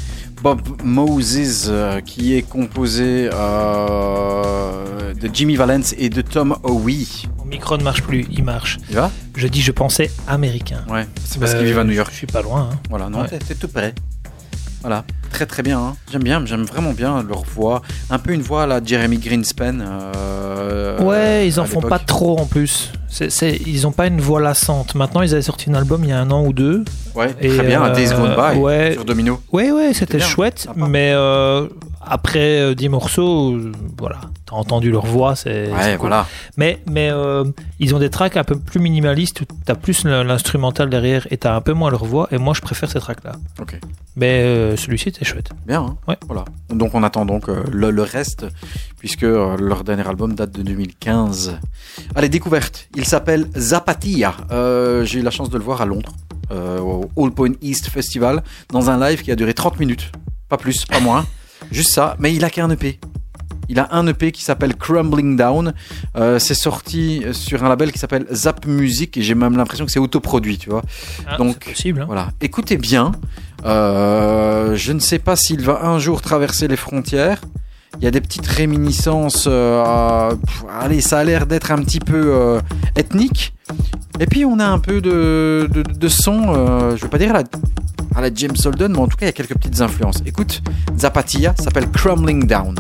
Bob Moses, euh, qui est composé euh, de Jimmy Valence et de Tom Howie. Mon micro ne marche plus, il marche. Tu vois Je dis je pensais américain. Ouais, c'est parce Euh, qu'ils vivent à New York. Je suis pas loin. hein. Voilà, non, Ouais. t'es- tout près. Voilà, très très bien. hein. J'aime bien, j'aime vraiment bien leur voix. Un peu une voix à la Jeremy Greenspan. euh, Ouais, ils en font pas trop en plus. Ils ont pas une voix lassante. Maintenant, ils avaient sorti un album il y a un an ou deux. Ouais, Et, très bien, euh, Days Gone By ouais. sur Domino. Ouais, ouais, c'était chouette. sympa. Mais euh, après euh, 10 morceaux, euh, voilà, t'as entendu leur voix, c'est. Ouais, c'est cool. voilà. Mais, mais euh, ils ont des tracks un peu plus minimalistes t'as plus l'instrumental derrière et t'as un peu moins leur voix. Et moi, je préfère ces tracks-là. Ok. Mais euh, celui-ci était chouette. Bien, hein. Ouais. voilà. Donc on attend donc euh, le, le reste, puisque euh, leur dernier album date de 2015. Allez, découverte. Il s'appelle Zapatia. J'ai eu la chance de le voir à Londres, au All Point East Festival, dans un live qui a duré 30 minutes. Pas plus, pas moins. [LAUGHS] Juste ça. Mais il a qu'un EP. Il a un EP qui s'appelle Crumbling Down. Euh, c'est sorti sur un label qui s'appelle Zap Music et j'ai même l'impression que c'est autoproduit, tu vois. Donc, c'est possible. hein. Voilà, écoutez bien. Euh, je ne sais pas s'il va un jour traverser les frontières. Il y a des petites réminiscences. euh, allez, ça a l'air d'être un petit peu euh, ethnique. Et puis on a un peu de, de, son. je veux pas dire à la, la James Holden, mais en tout cas il y a quelques petites influences. Écoute, Zapatia s'appelle Crumbling Down.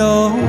It all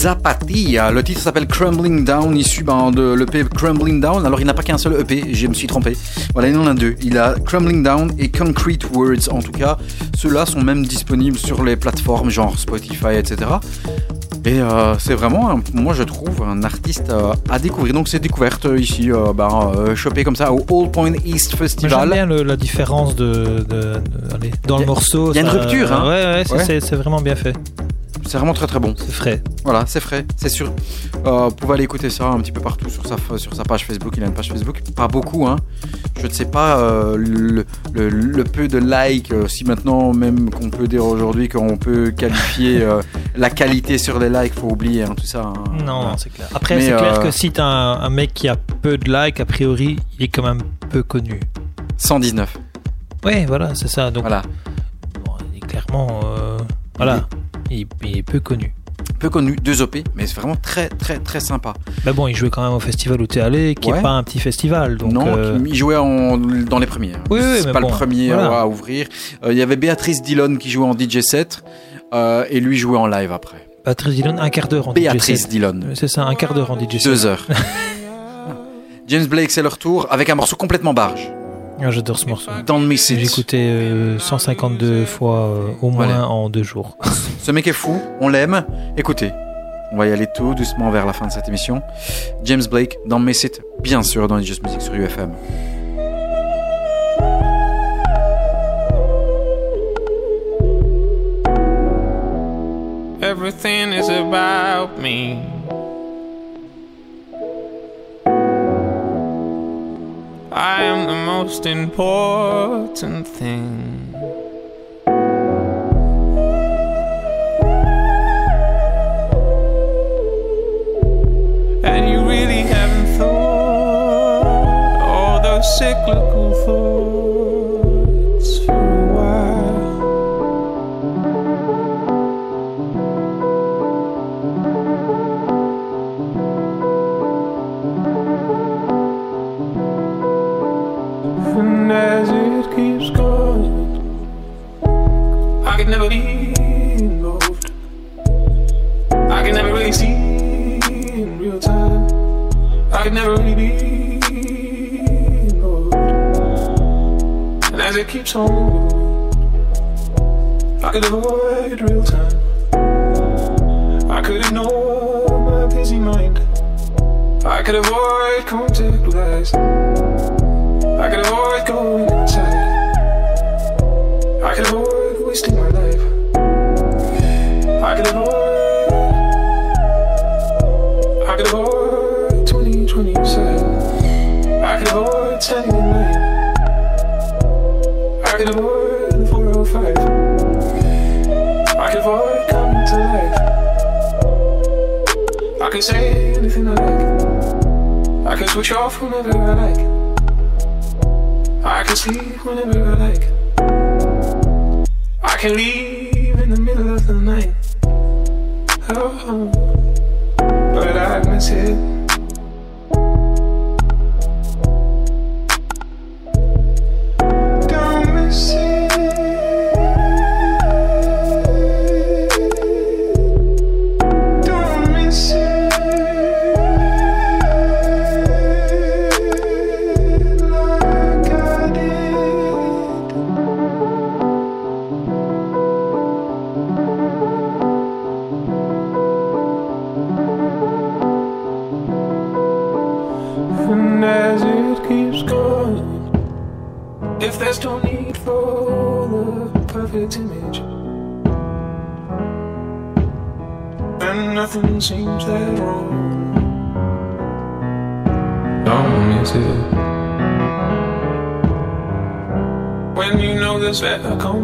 Zapatilla. Le titre s'appelle Crumbling Down, issu ben, de l'EP Crumbling Down. Alors, il n'a pas qu'un seul EP, je me suis trompé. Voilà, il en a deux. Il a Crumbling Down et Concrete Words. En tout cas, ceux-là sont même disponibles sur les plateformes genre Spotify, etc. Et euh, c'est vraiment, un- moi je trouve, un artiste euh, à découvrir. Donc, c'est découverte euh, ici, euh, ben, euh, chopé comme ça au All Point East Festival. J'aime bien le- la différence de, de- de- allez, dans a- le morceau. y a une rupture, hein. Ouais, ouais, c'est vraiment bien fait. C'est vraiment très très bon. C'est frais. Voilà, c'est frais, c'est sûr. Euh, vous pouvez aller écouter ça un petit peu partout sur sa, sur sa page Facebook. Il a une page Facebook, pas beaucoup, hein. Je ne sais pas euh, le, le- le peu de likes, euh, si maintenant même qu'on peut dire aujourd'hui qu'on peut qualifier [LAUGHS] la qualité sur les likes, faut oublier hein, tout ça. hein. Non, c'est clair. Après, c'est clair que si t'as un, un mec qui a peu de likes, a priori, il est quand même peu connu. 119. Ouais, voilà, c'est ça. Donc, Voilà. bon, il est clairement. voilà. Il, il est peu connu. Peu connu, deux OP, mais c'est vraiment très très très sympa. Mais bon, il jouait quand même au festival où t'es allé, qui Ouais. est pas un petit festival. Donc, non, euh, il jouait en- dans les premiers. hein. Oui, oui, c'est pas bon, le premier voilà. à ouvrir. Euh, Il y avait Béatrice Dillon qui jouait en DJ set euh, et lui jouait en live après. Patrice Dillon, un quart d'heure en Béatrice DJ set. Dillon. C'est ça, un quart d'heure en DJ set. Deux heures. [LAUGHS] James Blake, c'est leur tour avec un morceau complètement barge. Ah, J'adore ce morceau. Don't Miss J'ai It. écouté euh, 152 fois euh, au moins Voilà. en deux jours. [LAUGHS] Ce mec est fou, on l'aime. Écoutez, on va y aller tout doucement vers la fin de cette émission. James Blake, Don't Miss It, bien sûr, dans les Just Music sur UFM. Everything is about me. I am the most important thing. keeps on going. I could avoid real time. I could ignore my busy mind. I could avoid contact lies. I could avoid going inside. I could avoid wasting my life. I could avoid. I could avoid 2027. I could avoid 10 can avoid the 405. I can avoid coming to life. I can say anything I like. I can switch off whenever I like. I can sleep whenever I like. I can leave in the middle of the night. Oh, but I miss it.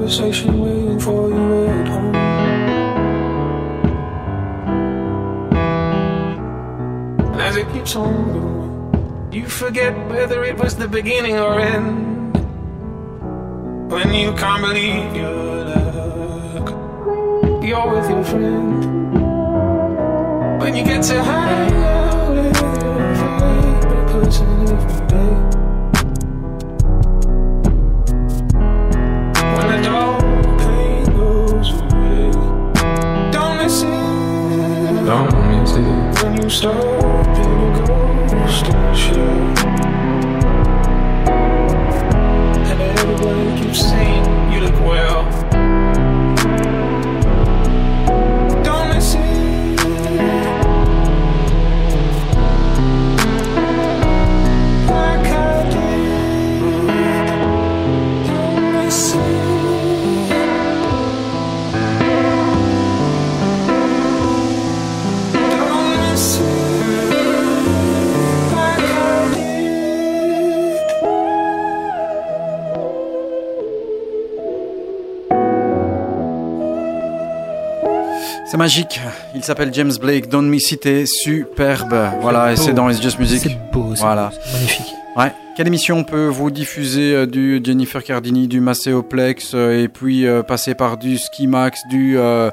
Conversation magique. Il s'appelle James Blake. Don't It est superbe. Voilà, et c'est dans It's Just Music. C'est beau, Voilà. beau, magnifique. Ouais. Quelle émission peut vous diffuser euh, du Jennifer Cardini, du Macéoplex, euh, et puis euh, passer par du Ski Max, du euh,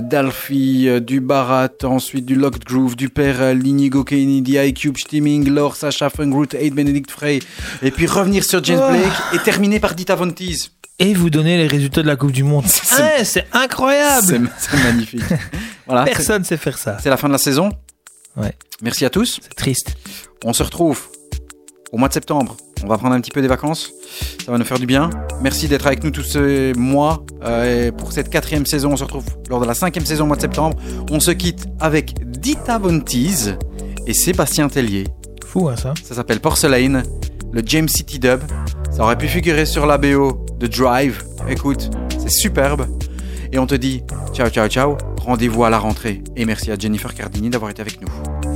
Dalfi, du Barat, ensuite du Locked Groove, du Père euh, Linigo Kennedy, iCube, Stimming, Laure, Sacha Fungroot, Aid Benedict Frey, et puis revenir sur James Oh. Blake et terminer par Dita Von Teese. Et vous donnez les résultats de la Coupe du Monde. C'est- Ouais, c'est incroyable. C'est magnifique. Voilà. Personne sait faire ça. C'est la fin de la saison. Ouais. Merci à tous. C'est triste. On se retrouve au mois de septembre. On va prendre un petit peu des vacances. Ça va nous faire du bien. Merci d'être avec nous tous ces mois. Euh, et pour cette quatrième saison, on se retrouve lors de la cinquième saison au mois de septembre. On se quitte avec Dita Von Teese et Sébastien Tellier. Fou, hein, ça. Ça s'appelle Porcelain, le James City Dub. Ça aurait pu figurer sur la BO de Drive. Écoute, c'est superbe. Et on te dit ciao, ciao, ciao. Rendez-vous à la rentrée. Et merci à Jennifer Cardini d'avoir été avec nous.